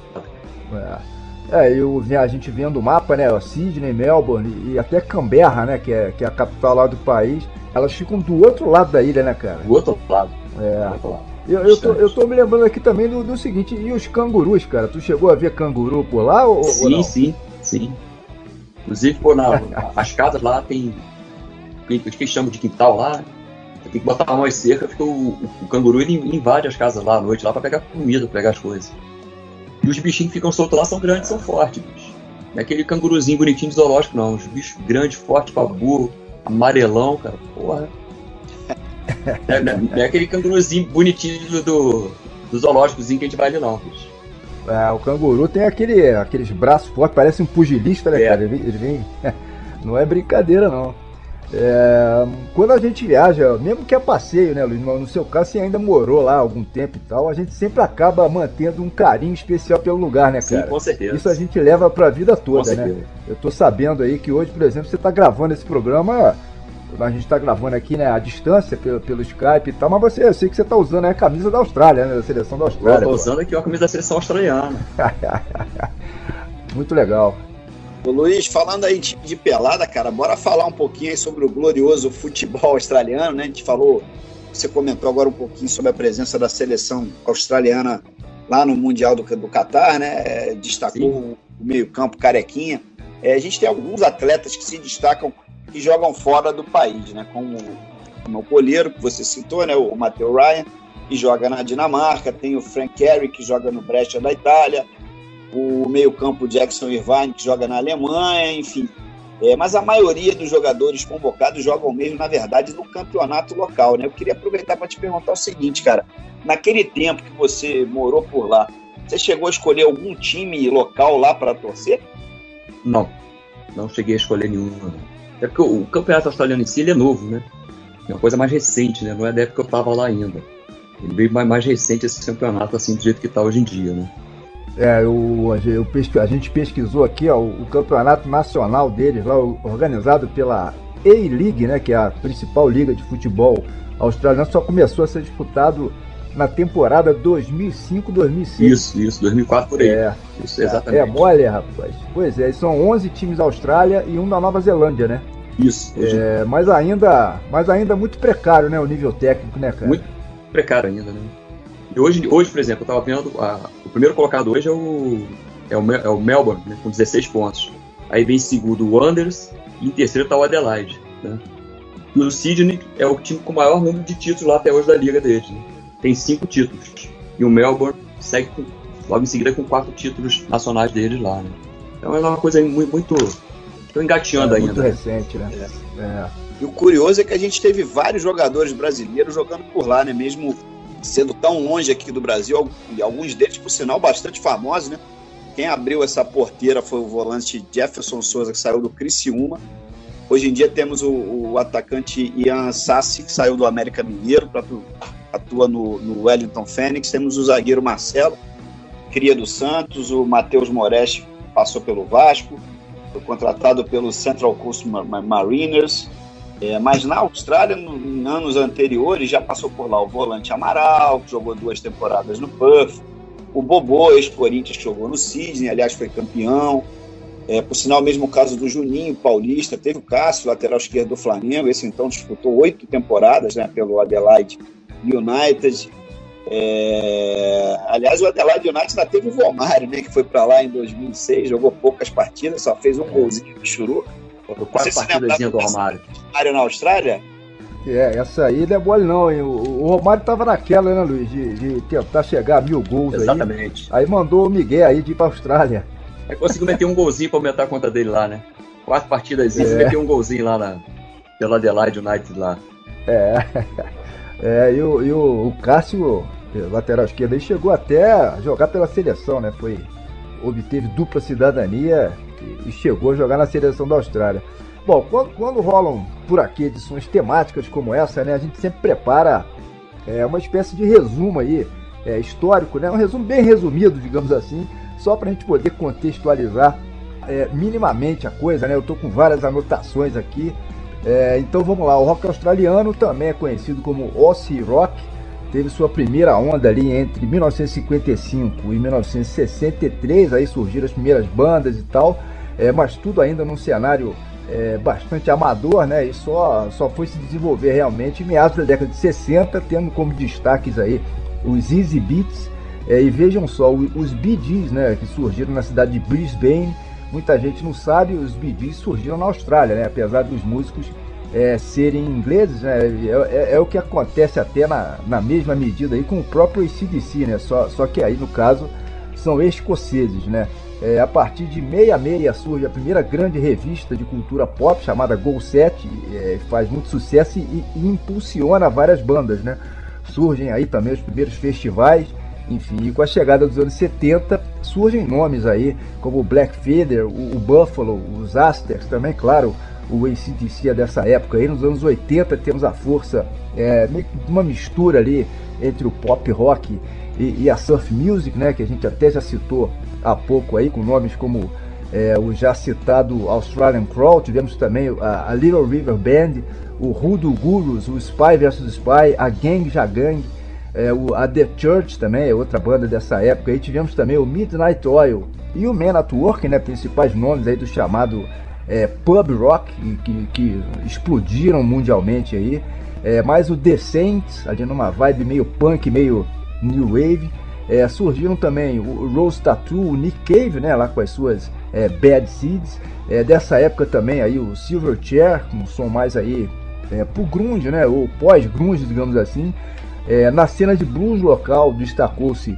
É, é eu, a gente vendo o mapa, né? Sydney, Melbourne e, até Canberra, né? Que é, que é a capital lá do país. Elas ficam do outro lado da ilha, né, cara? Do outro lado. É. do outro lado. Eu, eu, tô, eu tô me lembrando aqui também do, do seguinte, e os cangurus, cara? Tu chegou a ver canguru por lá ou, ou Sim, não? sim, sim. Inclusive, pô, na, as casas lá tem. O que eles chamam de quintal lá. Você tem que botar uma cerca, fica o, o, o canguru ele invade as casas lá à noite lá pra pegar comida, pra pegar as coisas. E os bichinhos que ficam soltos lá são grandes, são fortes, bicho. Não é aquele canguruzinho bonitinho de zoológico, não. Os bichos grandes, fortes pra burro, amarelão, cara. Porra. É, não é- não é aquele canguruzinho bonitinho do, do, zoológicozinho que a gente vai ali, não, bicho. É, o canguru tem aquele, aqueles braços fortes, parece um pugilista, né, É. cara? Ele, ele vem. [LAUGHS] Não é brincadeira, não. É, quando a gente viaja, mesmo que a passeio, né, Luiz? Mas No seu caso, você ainda morou lá algum tempo e tal, a gente sempre acaba mantendo um carinho especial pelo lugar, né, Sim, cara? com certeza. Isso a gente leva pra vida toda, né? Eu tô sabendo aí que hoje, por exemplo, você tá gravando esse programa. A gente tá gravando aqui, né, à distância, pelo, pelo Skype e tal, mas você, eu sei que você tá usando a camisa da Austrália, né? Da seleção da Eu Austrália. tô pô. usando aqui ó, a camisa da seleção australiana. [LAUGHS] Muito legal. Ô Luiz, falando aí de, de pelada, cara, bora falar um pouquinho aí sobre o glorioso futebol australiano, né? A gente falou, você comentou agora um pouquinho sobre a presença da seleção australiana lá no Mundial do, do Catar, né? É, Destacou Sim. o meio-campo carequinha. É, a gente tem alguns atletas que se destacam que jogam fora do país, né? Como, como o goleiro que você citou, né? O Matheus Ryan, que joga na Dinamarca, tem o Frank Carey, que joga no Brescia da Itália, o meio-campo Jackson Irvine, que joga na Alemanha, enfim. É, mas a maioria dos jogadores convocados jogam mesmo, na verdade, no campeonato local. Né? Eu queria aproveitar para te perguntar o seguinte, cara. Naquele tempo que você morou por lá, você chegou a escolher algum time local lá para torcer? Não, não cheguei a escolher nenhuma. não. É porque o, campeonato australiano em si ele é novo, né? É uma coisa mais recente, né? Não é da época que eu tava lá ainda. Ele veio mais, mais recente esse campeonato, assim, do jeito que tá hoje em dia, né? É, eu a gente pesquisou aqui ó, o, o campeonato nacional deles, lá, organizado pela A-League, né, que é a principal liga de futebol australiano, só começou a ser disputado na temporada 2005-2006. Isso, isso, 2004 por aí. É, Isso, é exatamente. mole, rapaz. Pois é, são 11 times da Austrália e um da Nova Zelândia, né? Isso, hoje É, mas ainda, mas ainda muito precário, né, o nível técnico, né, cara? Muito. precário ainda, né? E hoje, hoje por exemplo, eu tava vendo, a- o primeiro colocado hoje é o, é o, é o Melbourne, né, com 16 pontos. Aí vem em segundo o Wanderers e em terceiro tá o Adelaide, né? E o Sydney é o time com o maior número de títulos lá até hoje da liga deles, né? Tem cinco títulos. E o Melbourne segue com, logo em seguida com quatro títulos nacionais deles lá, né? Então é uma coisa muito... muito engateando É, ainda. muito né? recente, né? É. E o curioso é que a gente teve vários jogadores brasileiros jogando por lá, né? Mesmo sendo tão longe aqui do Brasil, e alguns deles, por sinal, bastante famosos, né? Quem abriu essa porteira foi o volante Jefferson Souza, que saiu do Criciúma. Hoje em dia temos o, o atacante Ian Sassi, que saiu do América Mineiro, atua no, no Wellington Fênix. Temos o zagueiro Marcelo, cria do Santos, o Matheus Moretti passou pelo Vasco, foi contratado pelo Central Coast Ma- Ma- Mariners. É, mas na Austrália, no- em anos anteriores, já passou por lá o volante Amaral, que jogou duas temporadas no Puff, o Bobô, ex-Corinthians, jogou no Sydney, aliás, foi campeão. É, por sinal, mesmo o caso do Juninho Paulista, teve o Cássio, lateral esquerdo do Flamengo, esse então disputou oito temporadas né, pelo Adelaide United. É... Aliás, o Adelaide United ainda teve o Romário, né? Que foi pra lá em 2006, jogou poucas partidas, só fez um golzinho de churu. Foram quatro partidas do Romário. Romário na Austrália? É, essa aí não é mole não, hein? O, o Romário tava naquela, né, Luiz? De, de tentar chegar a mil gols Exatamente. aí. Aí mandou o Miguel aí de ir pra Austrália. Aí conseguiu meter um golzinho pra aumentar a conta dele lá, né? Quatro partidas e É. meteu um golzinho lá na, pela Adelaide United lá. É, [LAUGHS] é e, o, e o, o Cássio, eh, lateral esquerdo, aí chegou até a jogar pela seleção, né? Foi, obteve dupla cidadania e, chegou a jogar na seleção da Austrália. Bom, quando, quando rolam por aqui edições temáticas como essa, né? A gente sempre prepara é, uma espécie de resumo aí, é, histórico, né? Um resumo bem resumido, digamos assim, só para a gente poder contextualizar é, minimamente a coisa, né? Eu tô com várias anotações aqui. É, então vamos lá, o rock australiano também é conhecido como Aussie Rock, teve sua primeira onda ali entre 1955 e 1963, aí surgiram as primeiras bandas e tal, é, mas tudo ainda num cenário é, bastante amador, né? E só, só foi se desenvolver realmente em meados da década de 60, tendo como destaques aí os Easy Beats, é, e vejam só, os Gees, né, que surgiram na cidade de Brisbane. Muita gente não sabe, os Gees surgiram na Austrália, né, apesar dos músicos é, serem ingleses, né, é, é- é o que acontece até na, na mesma medida aí com o próprio ACDC, né, só, só que aí no caso são escoceses, né. É, a partir de 66 surge a primeira grande revista de cultura pop chamada Go 7, é, faz muito sucesso e, e impulsiona várias bandas, né. Surgem aí também os primeiros festivais, enfim, e com a chegada dos anos 70 surgem nomes aí como o Black Feather, o, o Buffalo, os Asters também, claro, o ACDC é dessa época. Aí nos anos 80 temos a força, é, uma mistura ali entre o pop rock e, e a surf music, né, que a gente até já citou há pouco aí, com nomes como é, o já citado Australian Crawl, tivemos também a, a Little River Band, o Hoodoo Gurus, o Spy vs Spy, a Gang Jagang, é, o, a The Church também é outra banda dessa época. Aí tivemos também o Midnight Oil e o Man at Work, né, principais nomes aí do chamado é, pub rock que, que, explodiram mundialmente aí. É, mais o The Saints, ali numa vibe meio punk, meio new wave. É, surgiram também o Rose Tattoo, o Nick Cave, né, lá com as suas é, Bad Seeds. É, dessa época também aí o Silverchair, com um som mais aí é, pro grunge, né, ou pós-grunge, digamos assim. É, na cena de blues local destacou-se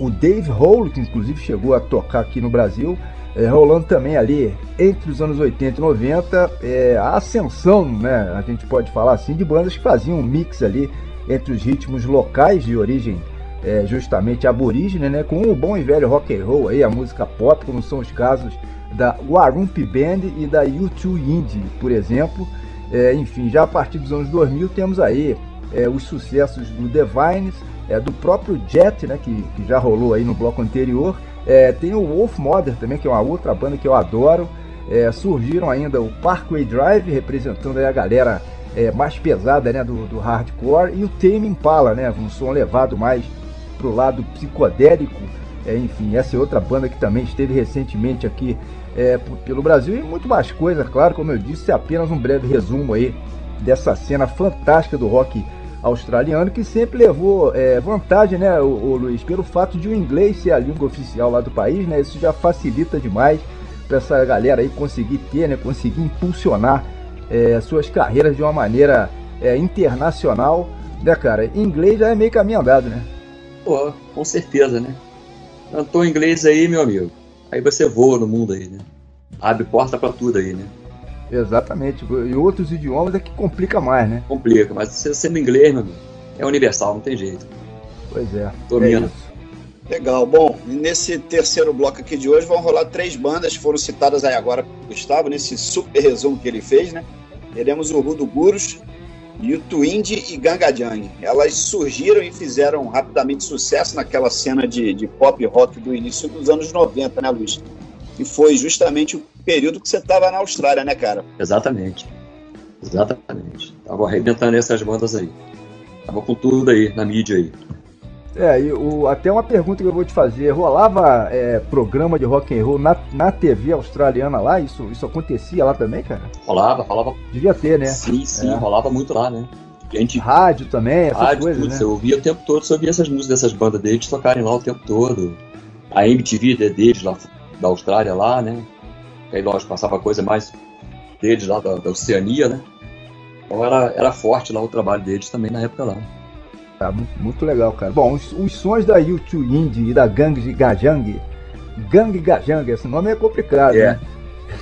o Dave Hole, que inclusive chegou a tocar aqui no Brasil, é, rolando também ali entre os anos 80 e 90 é, a ascensão, né, a gente pode falar assim, de bandas que faziam um mix ali entre os ritmos locais de origem é, justamente aborígene, né, com o bom e velho rock and roll, aí, a música pop, como são os casos da Warumpi Band e da U2 Indie, por exemplo. É, enfim, já a partir dos anos 2000 temos aí é, os sucessos do Divines, é, do próprio Jet, né, que, que já rolou aí no bloco anterior. É, tem o Wolf Mother também, que é uma outra banda que eu adoro. É, surgiram ainda o Parkway Drive, representando a galera é, mais pesada né, do, do hardcore, e o Tame Impala, né, um som levado mais pro lado psicodélico. É, enfim, essa é outra banda que também esteve recentemente aqui é, pelo Brasil e muito mais coisa, claro, como eu disse, é apenas um breve resumo aí dessa cena fantástica do rock australiano que sempre levou é, vantagem, né, o, o Luiz, pelo fato de o inglês ser a língua oficial lá do país, né, isso já facilita demais para essa galera aí conseguir ter, né, conseguir impulsionar é, suas carreiras de uma maneira é, internacional, né, cara? Inglês já é meio caminho andado, né? Pô, com certeza, né? Cantou inglês aí, meu amigo. Aí você voa no mundo aí, né? Abre porta pra tudo aí, né? Exatamente. E outros idiomas é que complica mais, né? Complica, mas você sendo inglês, meu amigo, é universal, não tem jeito. Pois é. Domina. É. Legal. Bom, nesse terceiro bloco aqui de hoje vão rolar três bandas que foram citadas aí agora pelo Gustavo, nesse super resumo que ele fez, né? Teremos o Rudo Gurus, Yutuindi e Gangajang. Elas surgiram e fizeram rapidamente sucesso naquela cena de, de pop rock do início dos anos 90, né, Luiz? E foi justamente o período que você estava na Austrália, né, cara? Exatamente. Exatamente. Tava arrebentando essas bandas aí. Tava com tudo aí, na mídia aí. É, e o, até uma pergunta que eu vou te fazer. Rolava é, programa de rock and roll na, na TV australiana lá? Isso, isso acontecia lá também, cara? Rolava, rolava. Devia ter, né? Sim, sim, É. rolava muito lá, né? A gente, Rádio também, essas rádio, coisas, tudo, né? você ouvia o tempo todo, você ouvia essas músicas dessas bandas deles tocarem lá o tempo todo. A MTV é deles lá da Austrália lá, né? Aí lógico, passava coisa mais deles lá da, da Oceania, né? Então era, era forte lá o trabalho deles também na época lá. Tá, muito, legal, cara. Bom, os, os sons da YouTube Indie e da Gang de Gajang, Gang Gajang, esse nome é complicado, É. né?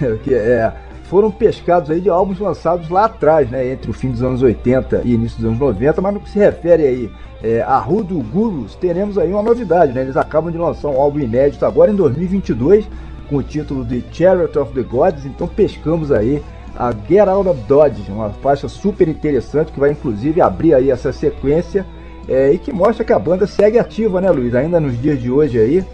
[LAUGHS] que é, foram pescados aí de álbuns lançados lá atrás, né? Entre o fim dos anos 80 e início dos anos 90, mas no que se refere aí é, a Rudo Gurus, teremos aí uma novidade, né? Eles acabam de lançar um álbum inédito agora em 2022, com o título de Chariot of the Gods, então pescamos aí a Get Out of Dodge, uma faixa super interessante que vai inclusive abrir aí essa sequência é, e que mostra que a banda segue ativa, né, Luiz? Ainda nos dias de hoje aí.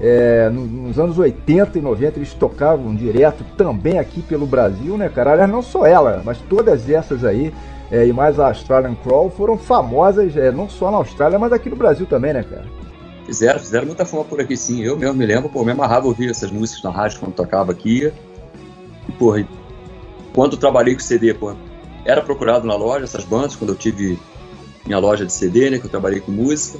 É, no- nos anos 80 e 90 eles tocavam direto também aqui pelo Brasil, né, cara? Aliás, não só ela, mas todas essas aí, é, e mais a Australian Crawl, foram famosas é, não só na Austrália, mas aqui no Brasil também, né, cara? Fizeram, fizeram muita fama por aqui sim. Eu mesmo me lembro, pô, me amarrava ouvir essas músicas na rádio quando tocava aqui. E, porra, quando trabalhei com CD, pô, era procurado na loja essas bandas, quando eu tive minha loja de CD, né, que eu trabalhei com música.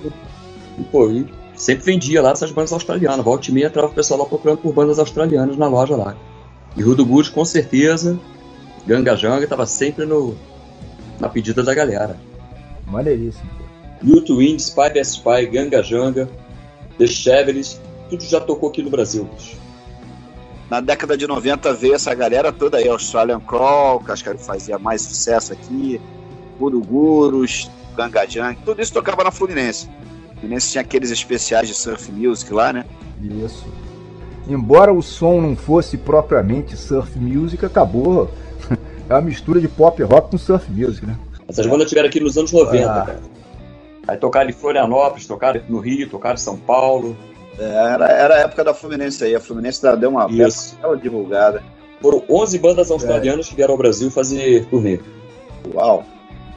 E, pô, e sempre vendia lá essas bandas australianas. Volta e meia entrava o pessoal lá procurando por bandas australianas na loja lá. E Rudo Good, com certeza, Ganga Janga tava sempre no, na pedida da galera. Maneiríssimo. U2 Wind, Spy vs Spy, Ganga Janga, The Chevrolet, tudo já tocou aqui no Brasil. bicho. Na década de 90 veio essa galera toda aí, Australian Crawl, que acho que fazia mais sucesso aqui, Gurugurus, Ganga Junk, tudo isso tocava na Fluminense. Fluminense tinha aqueles especiais de surf music lá, né? Isso. Embora o som não fosse propriamente surf music, acabou. [LAUGHS] É uma mistura de pop rock com surf music, né? Essas bandas tiveram aqui nos anos 90, Ah. cara. Aí tocaram em Florianópolis, tocaram no Rio, tocaram em São Paulo. É, Era, era a época da Fluminense aí, a Fluminense deu uma bela divulgada. Foram 11 bandas australianas que vieram ao Brasil fazer turnê. Uau!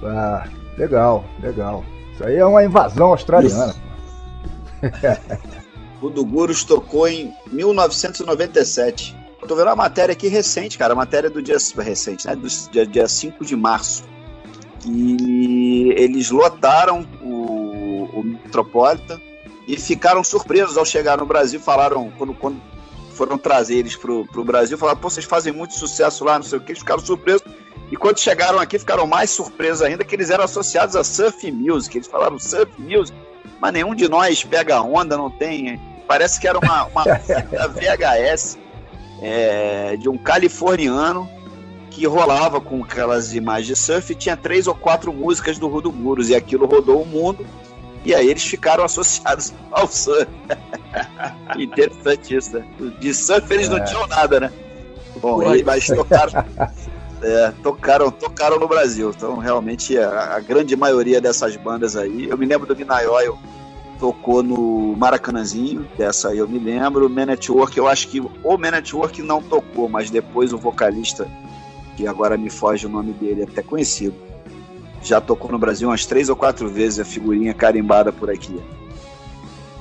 Ah, legal, legal. Isso aí é uma invasão australiana. [LAUGHS] O do Gurus tocou em 1997. Eu tô vendo uma matéria aqui recente, cara, a matéria do dia recente, né? Do dia, dia 5 de março. E eles lotaram Metropolitan e ficaram surpresos ao chegar no Brasil. Falaram, quando, quando foram trazer eles pro, pro Brasil, falaram, pô, vocês fazem muito sucesso lá, não sei o que, eles ficaram surpresos. E quando chegaram aqui, ficaram mais surpresos ainda que eles eram associados a surf music. Eles falaram surf music, mas nenhum de nós pega onda, não tem. Parece que era uma, uma fita VHS [LAUGHS] é, de um californiano que rolava com aquelas imagens de surf e tinha três ou quatro músicas do Rudo Gurus e aquilo rodou o mundo e aí eles ficaram associados [LAUGHS] ao surf. Interessante isso, né? De surf eles não tinham nada, né? Bom, e, mas tocaram, [LAUGHS] é, tocaram, tocaram no Brasil. Então, realmente, a, a grande maioria dessas bandas aí. Eu me lembro do Oil, tocou no Maracanãzinho, dessa aí eu me lembro. Man Network, eu acho que o Man Network não tocou, mas depois o vocalista, que agora me foge o nome dele, é até conhecido, já tocou no Brasil umas três ou quatro vezes a figurinha carimbada por aqui.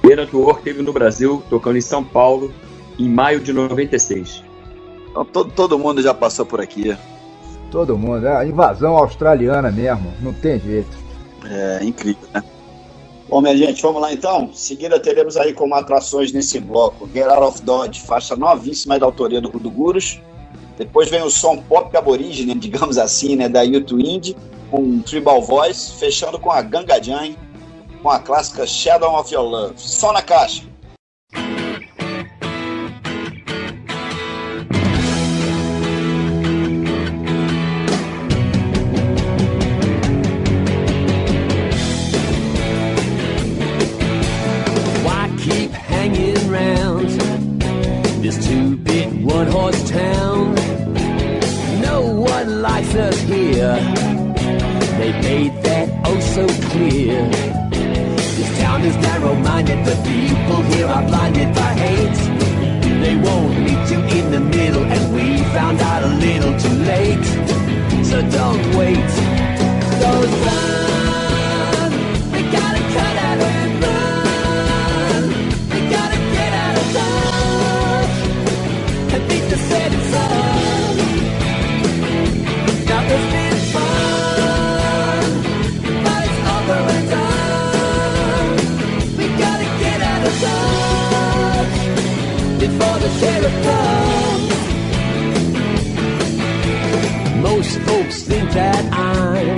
The Network teve no Brasil, tocando em São Paulo, em maio de 96. Então, todo, todo mundo já passou por aqui. Todo mundo, é a invasão australiana mesmo, não tem jeito. É incrível, né? Bom, minha gente, vamos lá então. Em seguida teremos aí como atrações nesse bloco Get Out of Dodge, faixa novíssima da autoria do Rudo Gurus. Depois vem o som pop aborígene, [LAUGHS] digamos assim, né, da YouTube Indie, com Tribal Voice, fechando com a Ganga Jang, com a clássica Shadow of Your Love. Só na caixa. One-horse town? No one likes us here. They made that oh so clear. This town is narrow-minded, the people here are blinded by hate. They won't meet you in the middle, and we found out a little too late. So don't wait. Run. for the sheriff Most folks think that I'm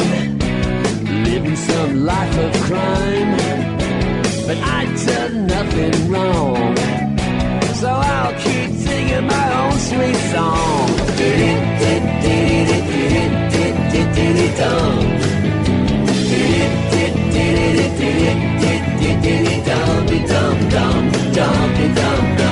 living some life of crime, but I done nothing wrong. So I'll keep singing my own sweet song. Dum dum dum dum dum dum dum.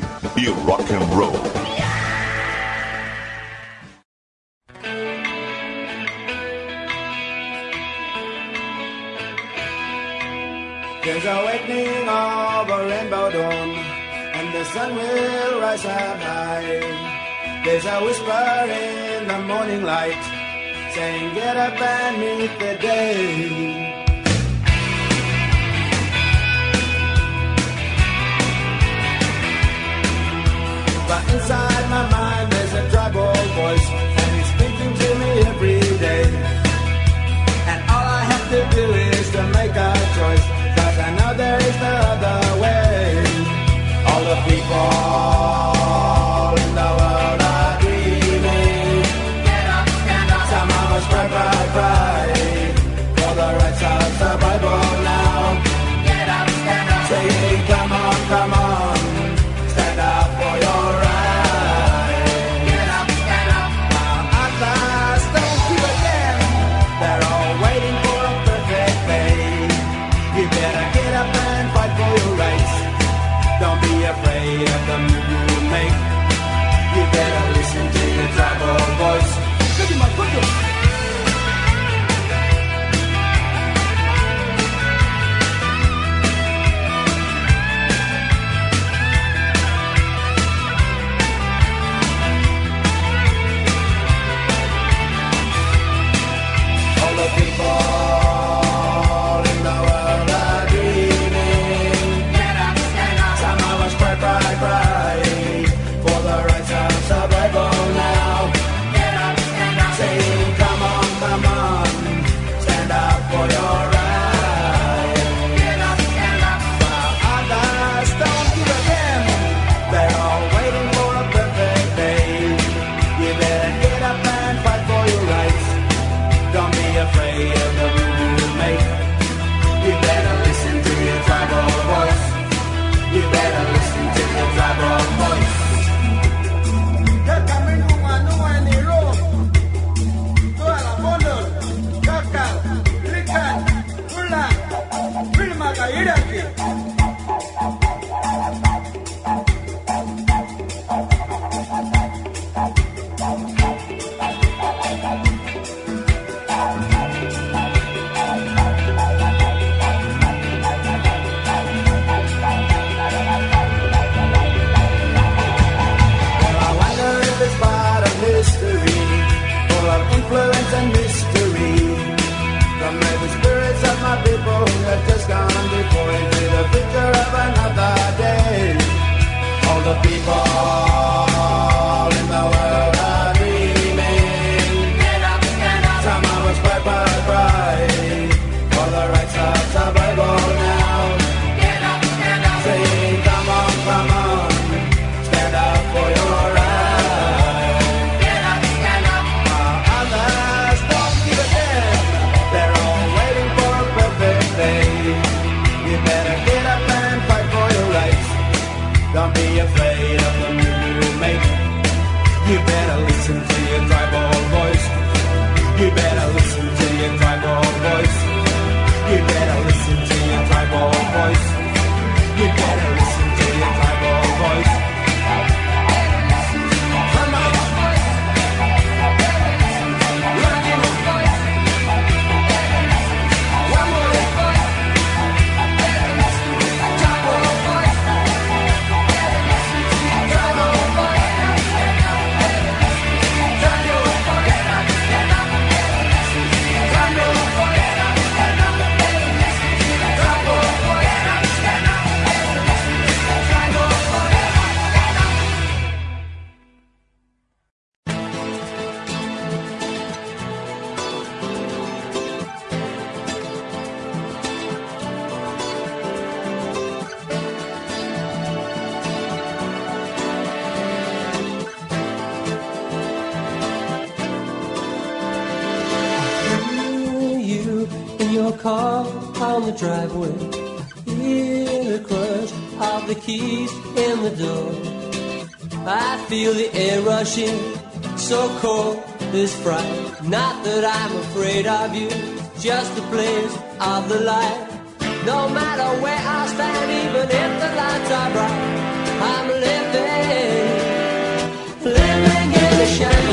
rock e rock and roll. There's a awakening of a rainbow dawn, and the sun will rise up high. There's a whisper in the morning light, saying, Get up and meet the day. Feel the air rushing, so cold, this fright. Not that I'm afraid of you, just the blaze of the light. No matter where I stand, even if the lights are bright, I'm living, living in the shadow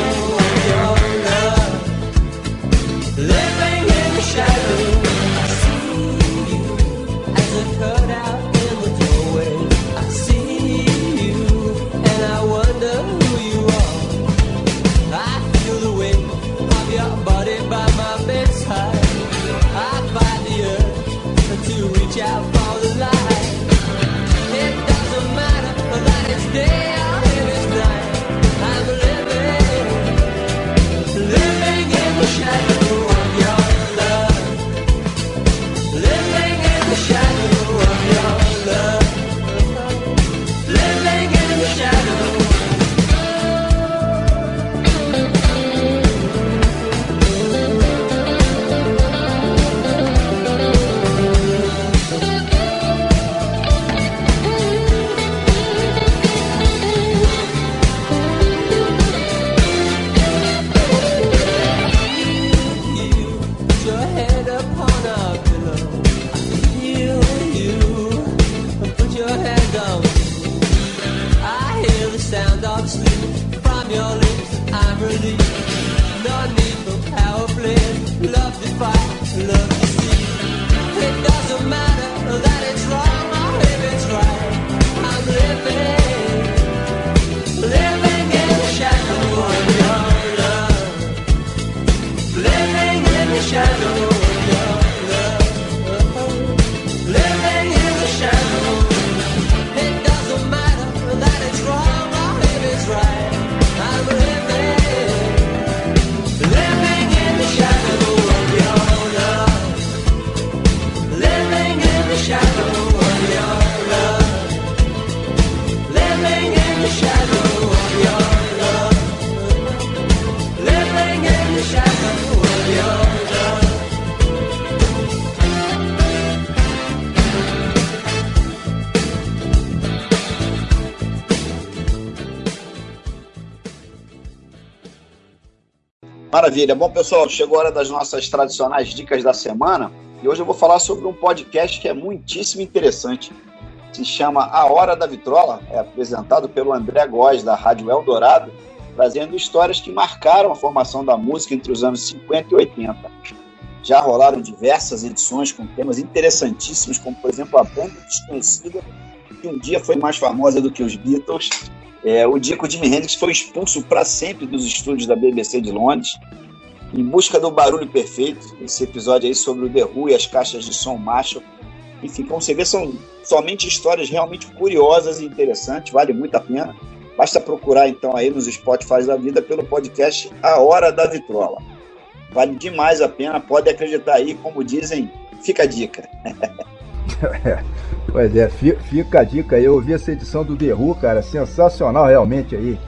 Maravilha. Bom, pessoal, chegou a hora das nossas tradicionais dicas da semana. E hoje eu vou falar sobre um podcast que é muitíssimo interessante. Se chama A Hora da Vitrola. É apresentado pelo André Góes, da Rádio Eldorado, trazendo histórias que marcaram a formação da música entre os anos 50 e 80. Já rolaram diversas edições com temas interessantíssimos, como, por exemplo, a banda desconhecida, que um dia foi mais famosa do que os Beatles. É, o dia que o Jimi Hendrix foi expulso para sempre dos estúdios da BBC de Londres. Em busca do barulho perfeito, esse episódio aí sobre o The Who e as caixas de som Marshall. Enfim, como você vê, são somente histórias realmente curiosas e interessantes, vale muito a pena. Basta procurar então aí nos Spotify da vida pelo podcast A Hora da Vitrola. Vale demais a pena, pode acreditar aí, como dizem, fica a dica. [LAUGHS] [LAUGHS] Pois é, fi- fica a dica aí. Eu ouvi essa edição do Who, cara, sensacional realmente aí.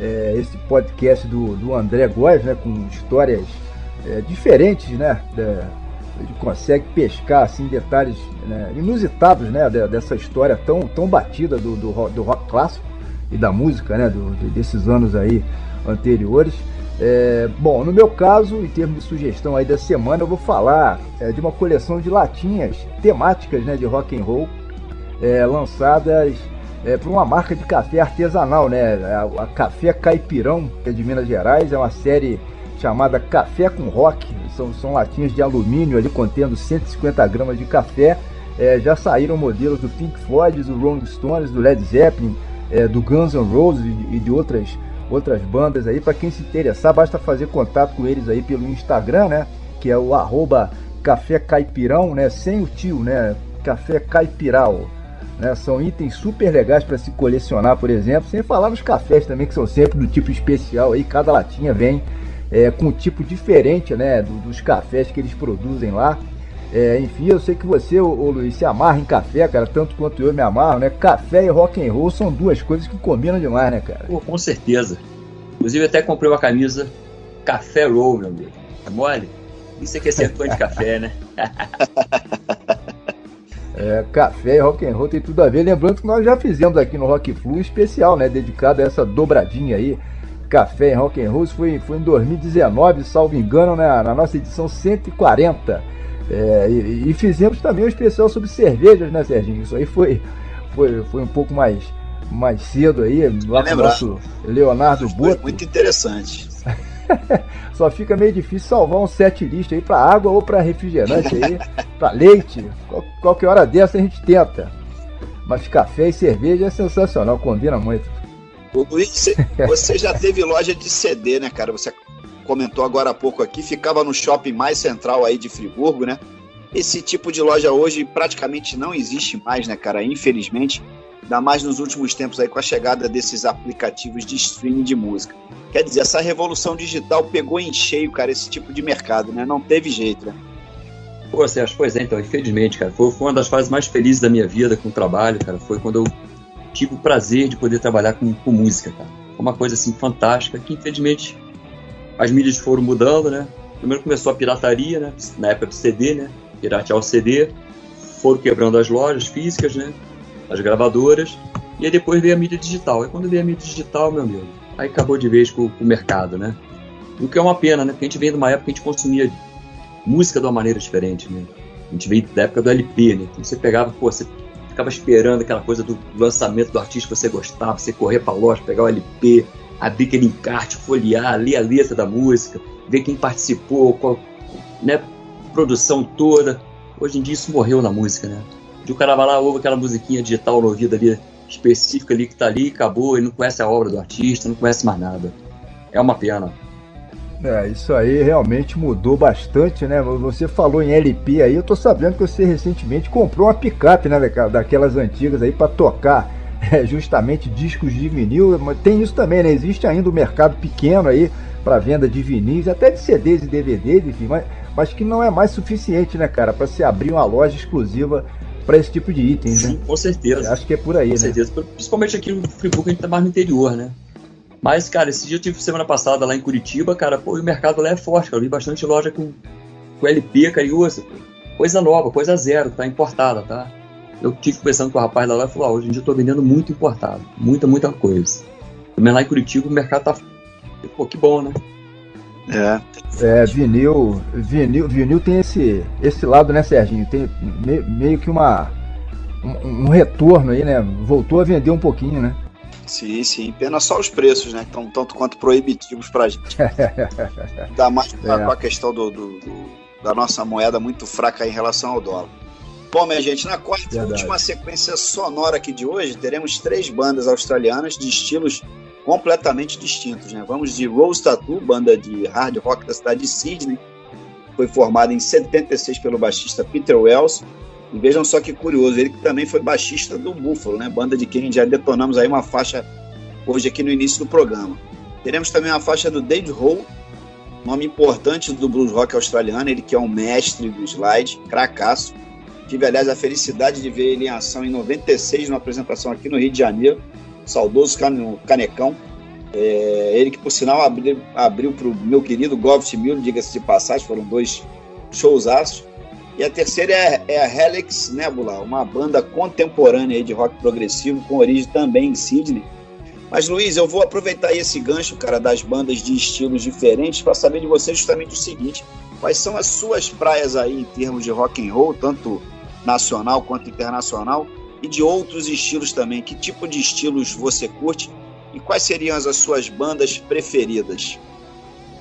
É, esse podcast do, do André Góes, né, com histórias é, diferentes, né? ele consegue pescar assim detalhes né, inusitados, né, de- dessa história tão, tão batida do, do, ro- do rock clássico e da música, né, do- de- desses anos aí anteriores. É, bom, no meu caso, em termos de sugestão aí da semana, eu vou falar é, de uma coleção de latinhas temáticas, né, de rock and roll, é, lançadas é, por uma marca de café artesanal, né? A, a Café Caipirão, que é de Minas Gerais, é uma série chamada Café com Rock. São, são latinhas de alumínio ali contendo 150 gramas de café. É, já saíram modelos do Pink Floyd, do Rolling Stones, do Led Zeppelin, é, do Guns N' Roses e de, e de outras, outras bandas aí. Para quem se interessar, basta fazer contato com eles aí pelo Instagram, né? Que é o arroba Café Caipirão, né? Sem o tio, né? Café Caipiral. Né? São itens super legais para se colecionar, por exemplo, sem falar nos cafés também, que são sempre do tipo especial aí, cada latinha vem é, com um tipo diferente né, do- dos cafés que eles produzem lá. É, enfim, eu sei que você, ô, ô, Luiz, se amarra em café, cara, tanto quanto eu me amarro, né? Café e rock and roll são duas coisas que combinam demais, né, cara? Pô, com certeza. Inclusive, até comprei uma camisa Café Roll, meu amigo. É mole? Isso é que é ser fã de café, né? [LAUGHS] É, café e rock and roll tem tudo a ver. Lembrando que nós já fizemos aqui no Rock Flu um especial, né, dedicado a essa dobradinha aí, café e rock and roll. Isso foi, foi em 2019, salvo engano, né, na nossa edição 140. É, e, e fizemos também um especial sobre cervejas, né, Serginho? Isso aí foi, foi, foi um pouco mais, mais cedo aí, lá com o nosso Leonardo Foi Boto. muito interessante. [LAUGHS] Só fica meio difícil salvar um set list aí pra água ou pra refrigerante aí, [LAUGHS] pra leite. Qual- qualquer hora dessa a gente tenta. Mas café e cerveja é sensacional, combina muito. Ô, Luiz, você, você já teve loja de CD, né, cara? Você comentou agora há pouco aqui, ficava no shopping mais central aí de Friburgo, né? Esse tipo de loja hoje praticamente não existe mais, né, cara? Infelizmente, ainda mais nos últimos tempos aí com a chegada desses aplicativos de streaming de música. Quer dizer, essa revolução digital pegou em cheio, cara, esse tipo de mercado, né? Não teve jeito, né? Pô, Sérgio, pois é, então, infelizmente, cara, foi, uma das fases mais felizes da minha vida com o trabalho, cara. Foi quando eu tive o prazer de poder trabalhar com, com música, cara. Foi uma coisa assim fantástica que, infelizmente, as mídias foram mudando, né? Primeiro começou a pirataria, né? Na época do CD, né? Piratear o CD. Foram quebrando as lojas físicas, né? As gravadoras. E aí depois veio a mídia digital. Aí quando veio a mídia digital, meu amigo, aí acabou de vez com, com o mercado, né? O que é uma pena, né? Porque a gente vem de uma época que a gente consumia música de uma maneira diferente, né? A gente veio da época do LP, né? Então você pegava, pô, você ficava esperando aquela coisa do lançamento do artista que você gostava, você correr pra loja, pegar o LP, abrir aquele encarte, folhear, ler a letra da música, ver quem participou, qual, né? Produção toda. Hoje em dia isso morreu na música, né? E o cara vai lá, ouve aquela musiquinha digital no ouvido ali, específica ali que tá ali, acabou, e não conhece a obra do artista, não conhece mais nada. É uma pena. É, isso aí realmente mudou bastante, né? Você falou em LP aí, eu tô sabendo que você recentemente comprou uma picape, né, daquela- daquelas antigas aí para tocar é, justamente discos de vinil. Mas tem isso também, né? Existe ainda um mercado pequeno aí para venda de vinis, até de CDs e DVDs, enfim, mas, mas que não é mais suficiente, né, cara, para se abrir uma loja exclusiva para esse tipo de itens, né? Sim, com certeza. Acho que é por aí, Com né? certeza. Principalmente aqui no Friburgo, a gente tá mais no interior, né? Mas, cara, esse dia eu tive semana passada lá em Curitiba, cara, pô, e o mercado lá é forte, cara. Eu vi bastante loja com, com LP, cara, e usa. Coisa nova, coisa zero, tá? Importada, tá? Eu tive conversando com o rapaz lá, lá e falou, ah, hoje em dia eu tô vendendo muito importado. Muita, muita coisa. Também lá em Curitiba o mercado tá. Pô, que bom, né? É. É, vinil, vinil, vinil tem esse, esse lado, né, Serginho? Tem me- meio que uma um, um retorno aí, né? Voltou a vender um pouquinho, né? Sim, sim. Pena só os preços, né? Que estão tanto quanto proibitivos pra gente. [LAUGHS] Dá mais com a- É. com a questão do, do- do- da nossa moeda muito fraca em relação ao dólar. Bom, minha gente, na quarta e última sequência sonora aqui de hoje, teremos três bandas australianas de estilos completamente distintos, né? Vamos de Rose Tattoo, banda de hard rock da cidade de Sydney, foi formada em 76 pelo baixista Peter Wells. E vejam só que curioso, ele que também foi baixista do Buffalo, né? Banda de quem já detonamos aí uma faixa hoje aqui no início do programa. Teremos também uma faixa do Dave Hole, nome importante do blues rock australiano, ele que é um mestre do slide, cracaço. Tive, aliás, a felicidade de ver ele em ação em 96, numa apresentação aqui no Rio de Janeiro, saudoso Cane- Canecão. É, ele que, por sinal, abriu, abriu para o meu querido Govt Mule, diga-se de passagem, foram dois showzaços. E a terceira é, é a Helix Nebula, uma banda contemporânea de rock progressivo, com origem também em Sydney. Mas, Luiz, eu vou aproveitar esse gancho, cara, das bandas de estilos diferentes, para saber de você justamente o seguinte: quais são as suas praias aí em termos de rock and roll, tanto nacional quanto internacional, e de outros estilos também? Que tipo de estilos você curte e quais seriam as suas bandas preferidas?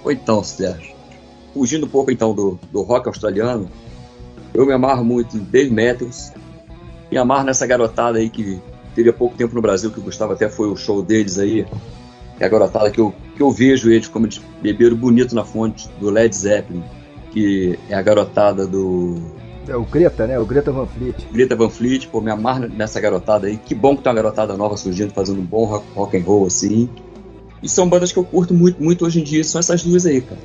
Ou então, Sérgio, fugindo um pouco então do, do rock australiano, eu me amarro muito em Dave Matthews, me amarro nessa garotada aí que teve há pouco tempo no Brasil, que o Gustavo até foi o show deles aí, é a garotada que eu, que eu vejo eles como eles beberam bonito na fonte do Led Zeppelin, que é a garotada do É o Greta, né? O Greta Van Fleet. Greta Van Fleet, pô, me amarro nessa garotada aí. Que bom que tem uma garotada nova surgindo, fazendo um bom rock, rock and roll, assim. E são bandas que eu curto muito, muito hoje em dia, são essas duas aí, cara.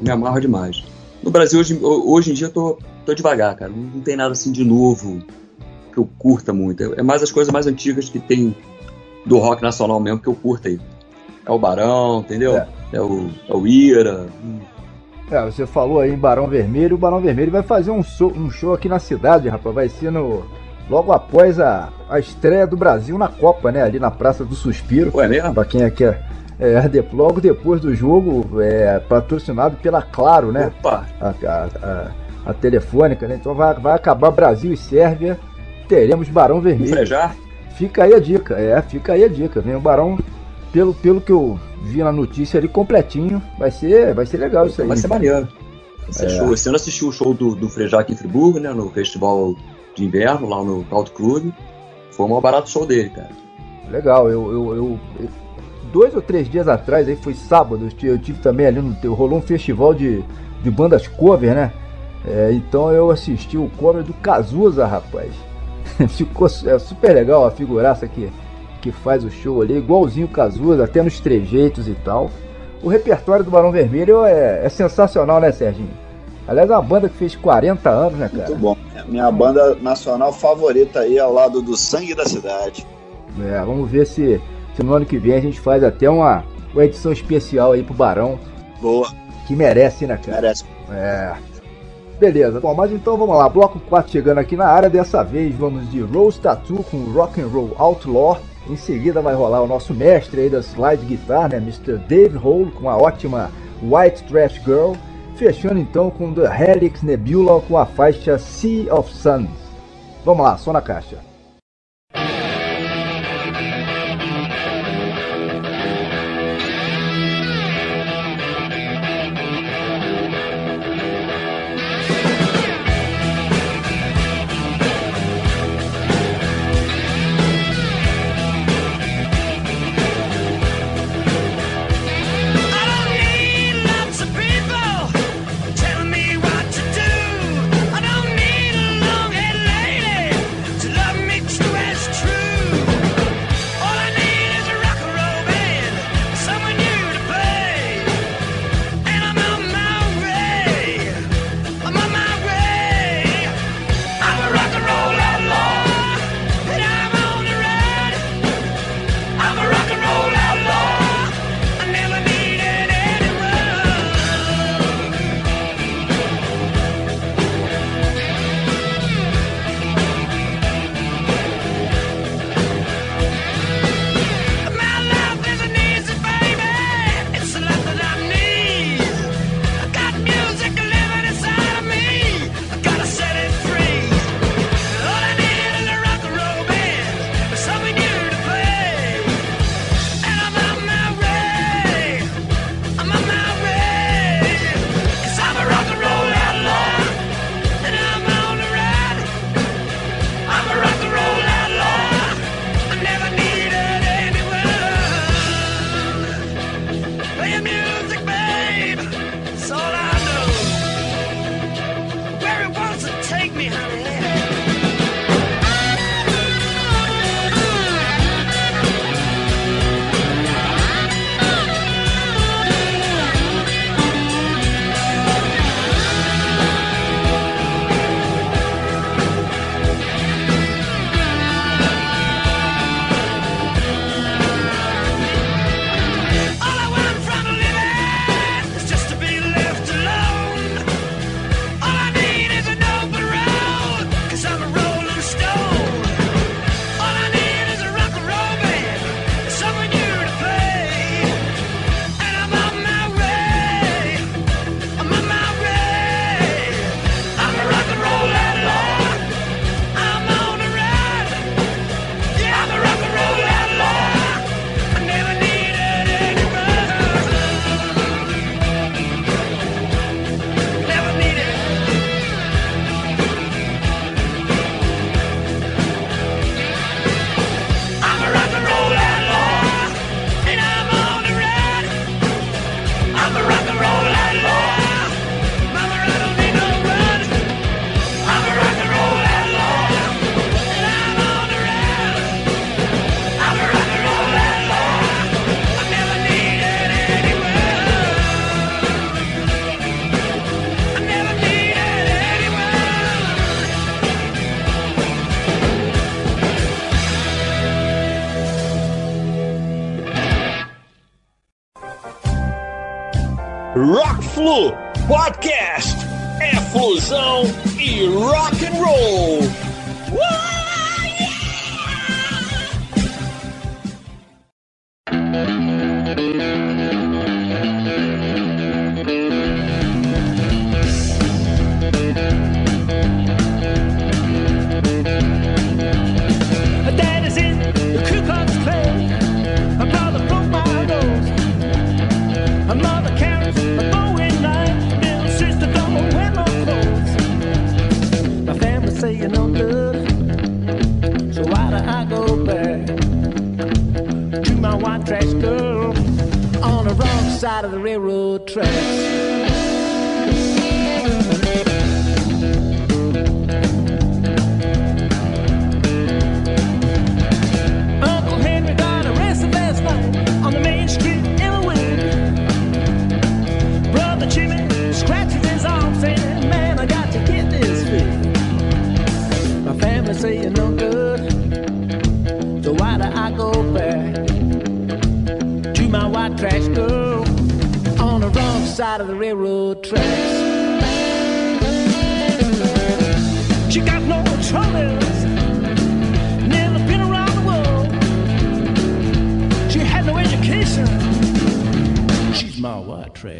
Me amarro demais. No Brasil, hoje, hoje em dia, eu tô, tô devagar, cara. Não, não tem nada assim de novo que eu curta muito. É mais as coisas mais antigas que tem do rock nacional mesmo que eu curto aí. É o Barão, entendeu? É. É, o, é o Ira. É, você falou aí em Barão Vermelho, o Barão Vermelho vai fazer um show, um show aqui na cidade, rapaz. Vai ser no. Logo após a, a estreia do Brasil na Copa, né? Ali na Praça do Suspiro. Ué, mesmo? Pra quem é que é. é, de- logo depois do jogo, é, patrocinado pela Claro, né? Opa! A, a, a- a telefônica, né? Então vai, vai acabar Brasil e Sérvia. Teremos Barão Vermelho. frejar? Fica aí a dica, é, fica aí a dica. Vem o Barão, pelo, pelo que eu vi na notícia ali completinho, vai ser, vai ser legal isso aí. Vai ser maneiro. Vai ser É. show. Esse ano assisti o show do, do Frejá aqui em Friburgo, né? No festival de inverno, lá no Count Club. Foi o maior barato show dele, cara. Legal, eu, eu, eu- eu- dois ou três dias atrás, aí foi sábado, eu tive, eu tive também ali no teu, rolou um festival de, de bandas cover, né? É, então eu assisti o cover do Cazuza, rapaz. [LAUGHS] Ficou é super legal a figuraça que, que faz o show ali, igualzinho o Cazuza, até nos trejeitos e tal. O repertório do Barão Vermelho é, é sensacional, né, Serginho? Aliás, é uma banda que fez 40 anos, né, cara? Muito bom. É Minha banda nacional favorita aí ao lado do Sangue da Cidade. É, vamos ver se, se no ano que vem a gente faz até uma, uma edição especial aí pro Barão, Boa, que merece, né, cara? merece. É. Beleza, bom, mas então vamos lá, bloco 4 chegando aqui na área, dessa vez vamos de Rose Tattoo com Rock and Roll Outlaw, em seguida vai rolar o nosso mestre aí da slide guitar, né, Mr. Dave Hole com a ótima White Trash Girl, fechando então com The Helix Nebula com a faixa Sea of Suns. Vamos lá, só na caixa.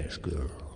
White trash girl.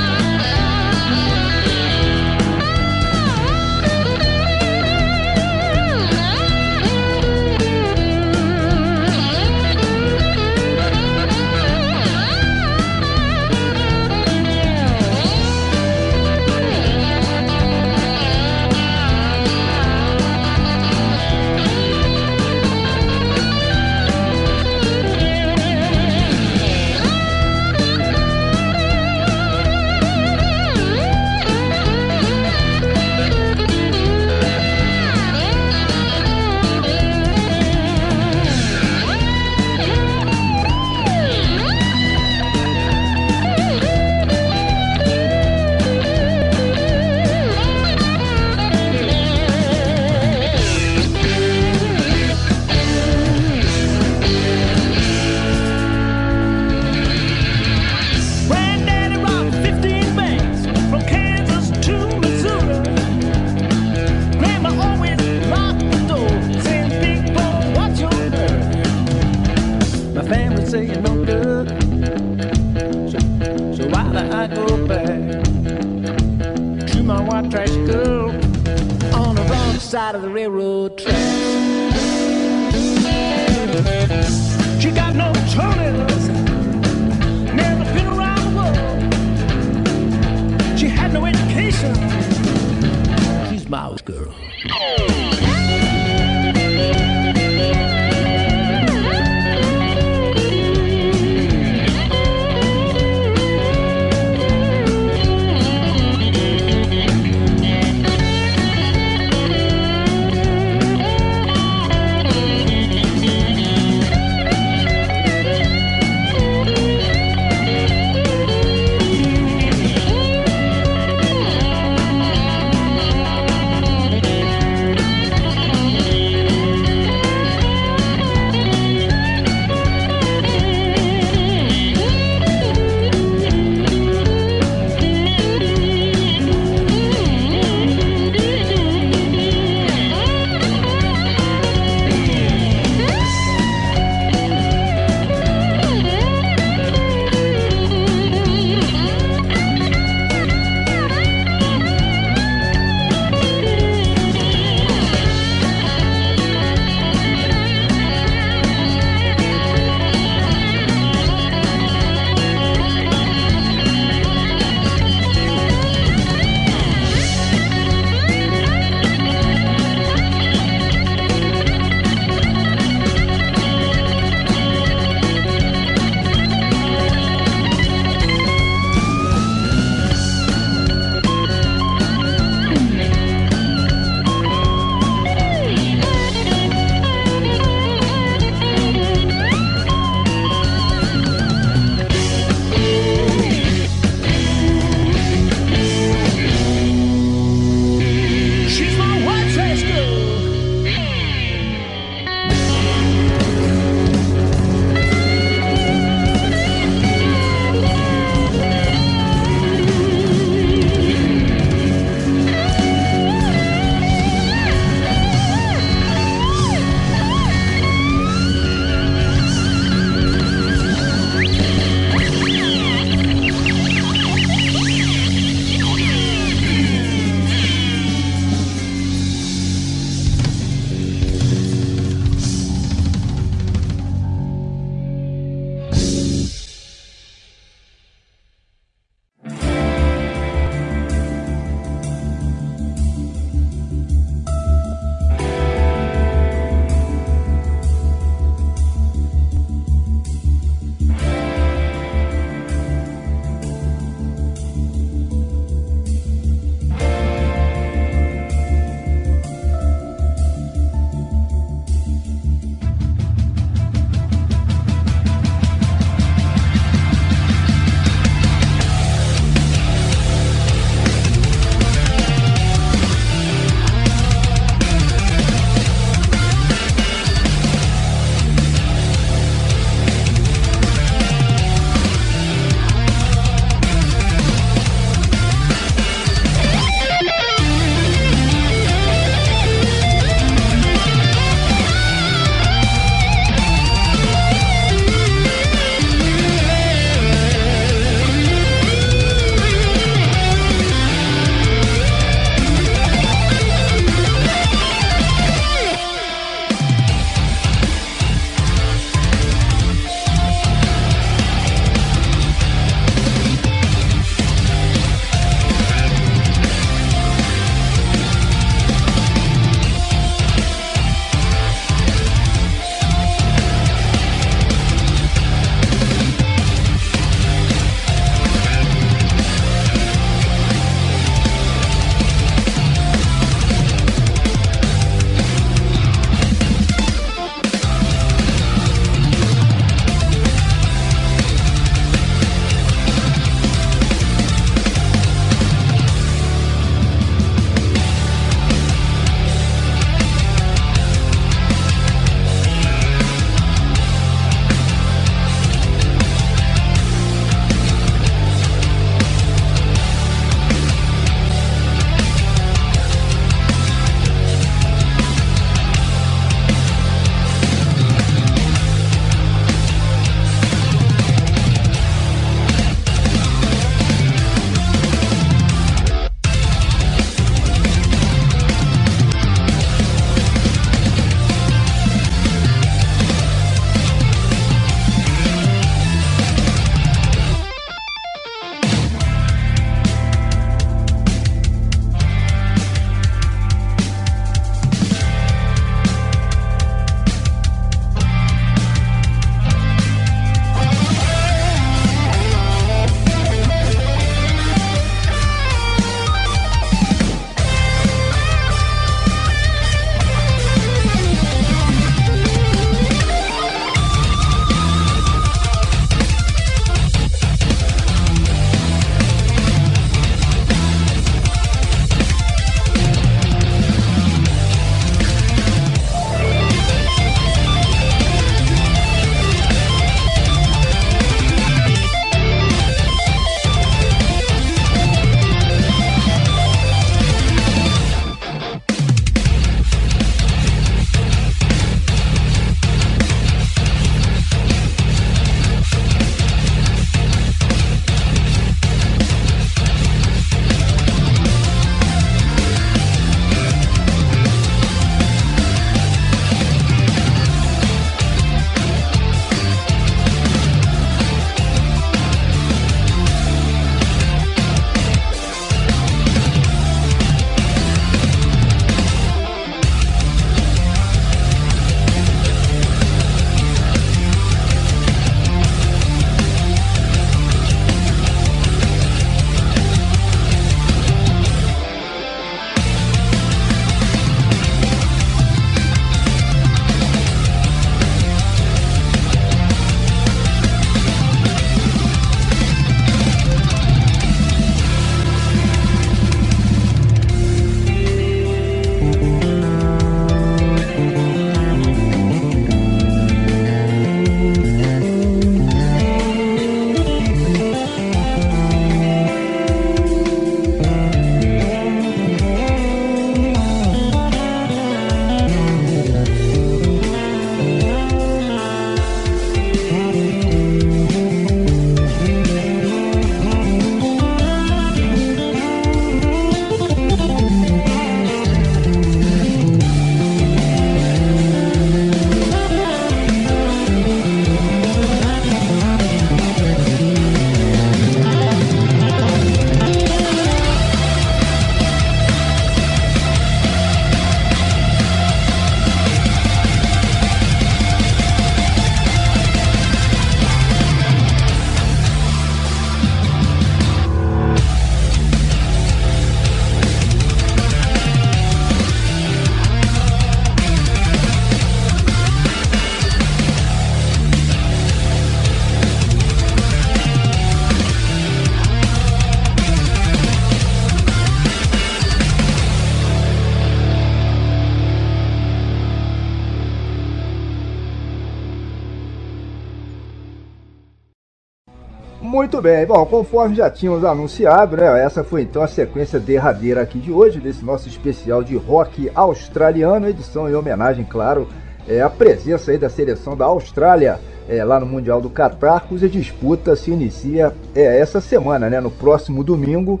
Muito bem, bom, conforme já tínhamos anunciado, né? Essa foi então a sequência derradeira aqui de hoje, desse nosso especial de rock australiano, edição em homenagem, claro, é, à presença aí da seleção da Austrália é, lá no Mundial do Catar, cuja disputa se inicia é, essa semana, né? No próximo domingo.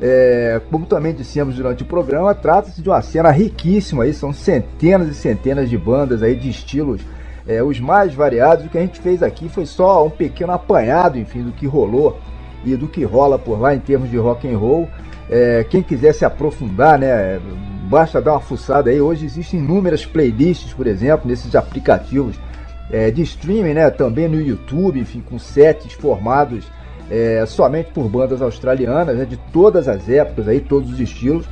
É, como também dissemos durante o programa, trata-se de uma cena riquíssima aí, são centenas e centenas de bandas aí de estilos é, os mais variados. O que a gente fez aqui foi só um pequeno apanhado, enfim, do que rolou e do que rola por lá em termos de rock and roll. É, quem quiser se aprofundar, né, basta dar uma fuçada aí. Hoje existem inúmeras playlists, por exemplo, nesses aplicativos é, de streaming, né, também no YouTube, enfim, com sets formados é, somente por bandas australianas, né, de todas as épocas, aí, todos os estilos.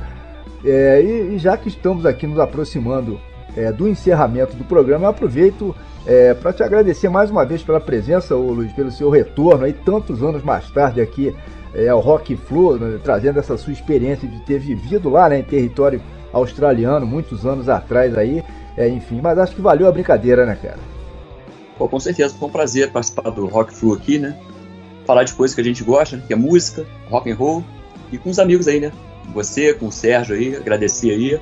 É, e, e, já que estamos aqui nos aproximando é, do encerramento do programa, eu aproveito é, para te agradecer mais uma vez pela presença, ô Luiz, pelo seu retorno aí tantos anos mais tarde aqui é, ao Rock Flu, né, trazendo essa sua experiência de ter vivido lá né, em território australiano muitos anos atrás aí, é, enfim, mas acho que valeu a brincadeira, né, cara? Pô, com certeza, foi um prazer participar do Rock Flu aqui, né? Falar de coisas que a gente gosta, né, que é música, rock and roll, e com os amigos aí, né? Você, com o Sérgio aí, agradecer aí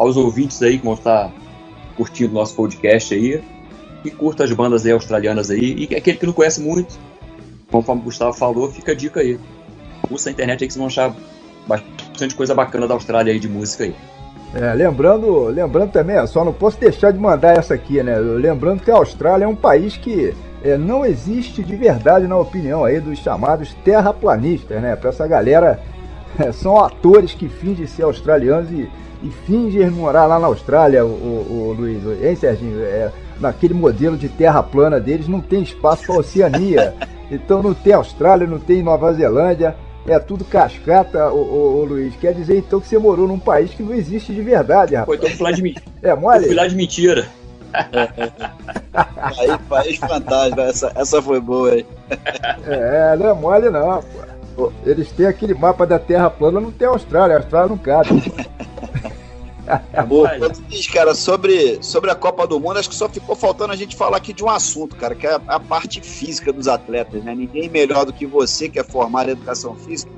aos ouvintes aí que vão estar curtindo nosso podcast aí, e curta as bandas aí australianas aí, e aquele que não conhece muito, conforme o Gustavo falou, fica a dica aí. Usa a internet aí que vocês vão achar bastante coisa bacana da Austrália aí de música aí. É, lembrando, lembrando também, só não posso deixar de mandar essa aqui, né? Lembrando que a Austrália é um país que é, não existe de verdade, na opinião aí dos chamados terraplanistas, né? Para essa galera, [LAUGHS] é, são atores que fingem ser australianos e, e fingem morar lá na Austrália, o, o, o Luiz, hein, Serginho? É, naquele modelo de terra plana deles não tem espaço para Oceania. [LAUGHS] Então não tem Austrália, não tem Nova Zelândia, é tudo cascata, ô, Luiz. Quer dizer então que você morou num país que não existe de verdade, rapaz. Foi, então [LAUGHS] fui lá de mentira. É mole? Fui lá de mentira. Aí, país fantasma, essa, essa foi boa aí. É, não é mole não, pô. Eles têm aquele mapa da Terra plana, não tem Austrália, a Austrália não cabe. Boa. [LAUGHS] Diz, cara, sobre, sobre a Copa do Mundo, acho que só ficou faltando a gente falar aqui de um assunto, cara, que é a, a parte física dos atletas, né? Ninguém melhor do que você, que é formado em educação física,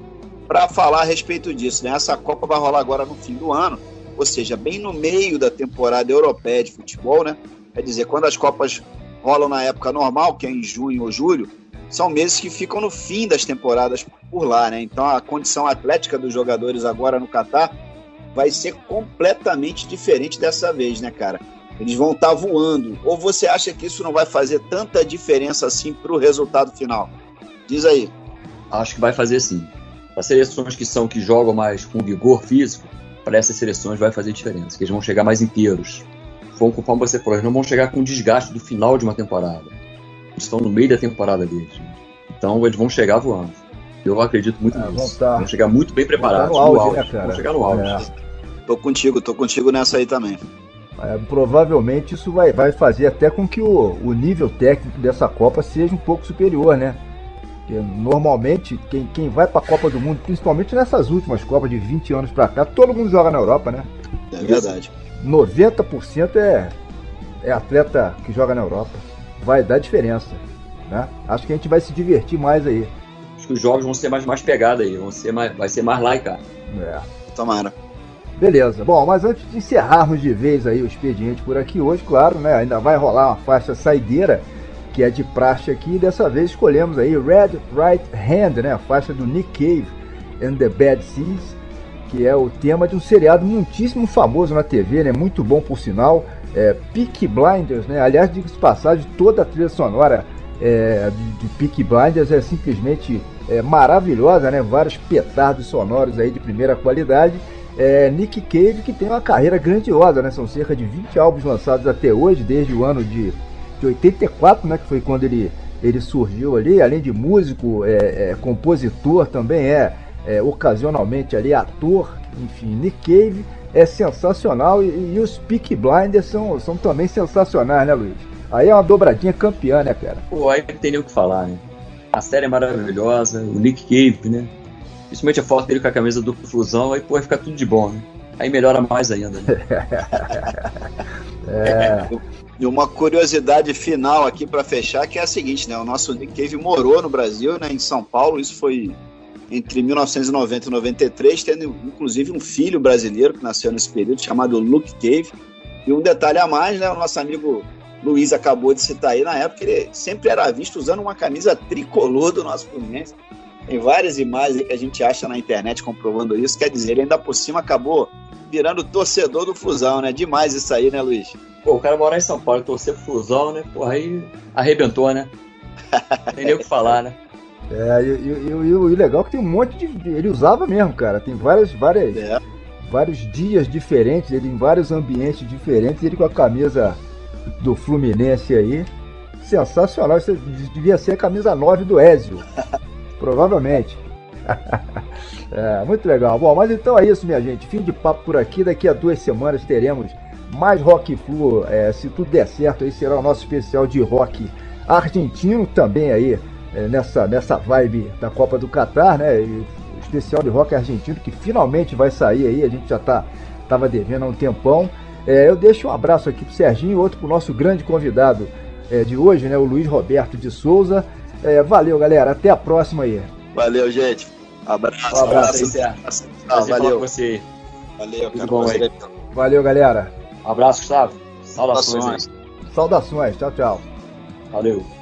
para falar a respeito disso, né? Essa Copa vai rolar agora no fim do ano, ou seja, bem no meio da temporada europeia de futebol, né? Quer dizer, quando as Copas rolam na época normal, que é em junho ou julho, são meses que ficam no fim das temporadas por lá, né? Então a condição atlética dos jogadores agora no Catar vai ser completamente diferente dessa vez, né, cara? Eles vão estar tá voando. Ou você acha que isso não vai fazer tanta diferença assim para o resultado final? Diz aí. Acho que vai fazer sim. As seleções que são que jogam mais com vigor físico, para essas seleções vai fazer diferença, que eles vão chegar mais inteiros. Vão, conforme você falou, eles não vão chegar com o desgaste do final de uma temporada. Eles estão no meio da temporada deles. Então eles vão chegar voando. Eu acredito muito É, vão nisso. tá- Vão chegar muito bem preparados. no auge, né, cara? Vão chegar no auge. É. Tô contigo, tô contigo nessa aí também. É, provavelmente isso vai, vai fazer até com que o, o nível técnico dessa Copa seja um pouco superior, né? Porque normalmente quem, quem vai para a Copa do Mundo, principalmente nessas últimas Copas de 20 anos para cá, todo mundo joga na Europa, né? É verdade. 90% é, é atleta que joga na Europa. Vai dar diferença, né? Acho que a gente vai se divertir mais aí. Acho que os jogos vão ser mais, mais pegada aí, vão ser mais, vai ser mais laica. É. Tomara. Beleza. Bom, mas antes de encerrarmos de vez aí o expediente por aqui hoje, claro, né? Ainda vai rolar uma faixa saideira, que é de praxe aqui, dessa vez escolhemos aí Red Right Hand, né? A faixa do Nick Cave and the Bad Seas, que é o tema de um seriado muitíssimo famoso na TV, né? Muito bom por sinal. É, Peaky Blinders, né? Aliás, diga-se de passagem, toda a trilha sonora é, de, Peaky Blinders é simplesmente é, maravilhosa, né? Vários petardos sonoros aí de primeira qualidade. É, Nick Cave que tem uma carreira grandiosa, né? São cerca de 20 álbuns lançados até hoje, desde o ano de, de 84, né? Que foi quando ele, ele surgiu ali. Além de músico, é, é, compositor, também é, é, ocasionalmente ali ator. Enfim, Nick Cave é sensacional e, e os Peaky Blinders são, são também sensacionais, né, Luiz? Aí é uma dobradinha campeã, né, cara? Pô, aí não tem nem o que falar, né? A série é maravilhosa, o Nick Cave, né? Principalmente a foto dele com a camisa do Fusão, aí pô, vai ficar tudo de bom, né? Aí melhora mais ainda, né? [LAUGHS] É, E uma curiosidade final aqui para fechar, que é a seguinte, né? O nosso Nick Cave morou no Brasil, né? Em São Paulo, isso foi entre 1990 e 93, tendo inclusive um filho brasileiro que nasceu nesse período, chamado Luke Cave. E um detalhe a mais, né? O nosso amigo Luiz acabou de citar aí, na época ele sempre era visto usando uma camisa tricolor do nosso Fluminense. Tem várias imagens aí que a gente acha na internet comprovando isso. Quer dizer, ele ainda por cima acabou virando torcedor do Flusão, né? Demais isso aí, né, Luiz? Pô, o cara morar em São Paulo e torcer pro Flusão, né? Porra, aí arrebentou, né? [LAUGHS] Tem nem o que falar, né? É, e, e- e- e o e o legal é que tem um monte de. Ele usava mesmo, cara. Tem várias, várias, É. vários dias diferentes, ele em vários ambientes diferentes, ele com a camisa do Fluminense aí. Sensacional. Isso devia ser a camisa 9 do Ezio. [LAUGHS] Provavelmente. [LAUGHS] É, muito legal. Bom, mas então é isso, minha gente. Fim de papo por aqui. Daqui a duas semanas teremos mais Rock Flu. É, se tudo der certo, aí será o nosso especial de rock argentino também aí, é, nessa, nessa vibe da Copa do Catar, né? E especial de rock argentino que finalmente vai sair aí. A gente já tá, tava devendo há um tempão. É, eu deixo um abraço aqui pro Serginho e outro pro nosso grande convidado é, de hoje, né? O Luiz Roberto de Souza. É, valeu, galera. Até a próxima aí. Valeu, gente. Abraço. Um abraço. Ah, valeu. você. Valeu, cara. bom aí. Valeu, galera. Um abraço, Gustavo. Saudações. Saudações. Tchau, tchau. Valeu.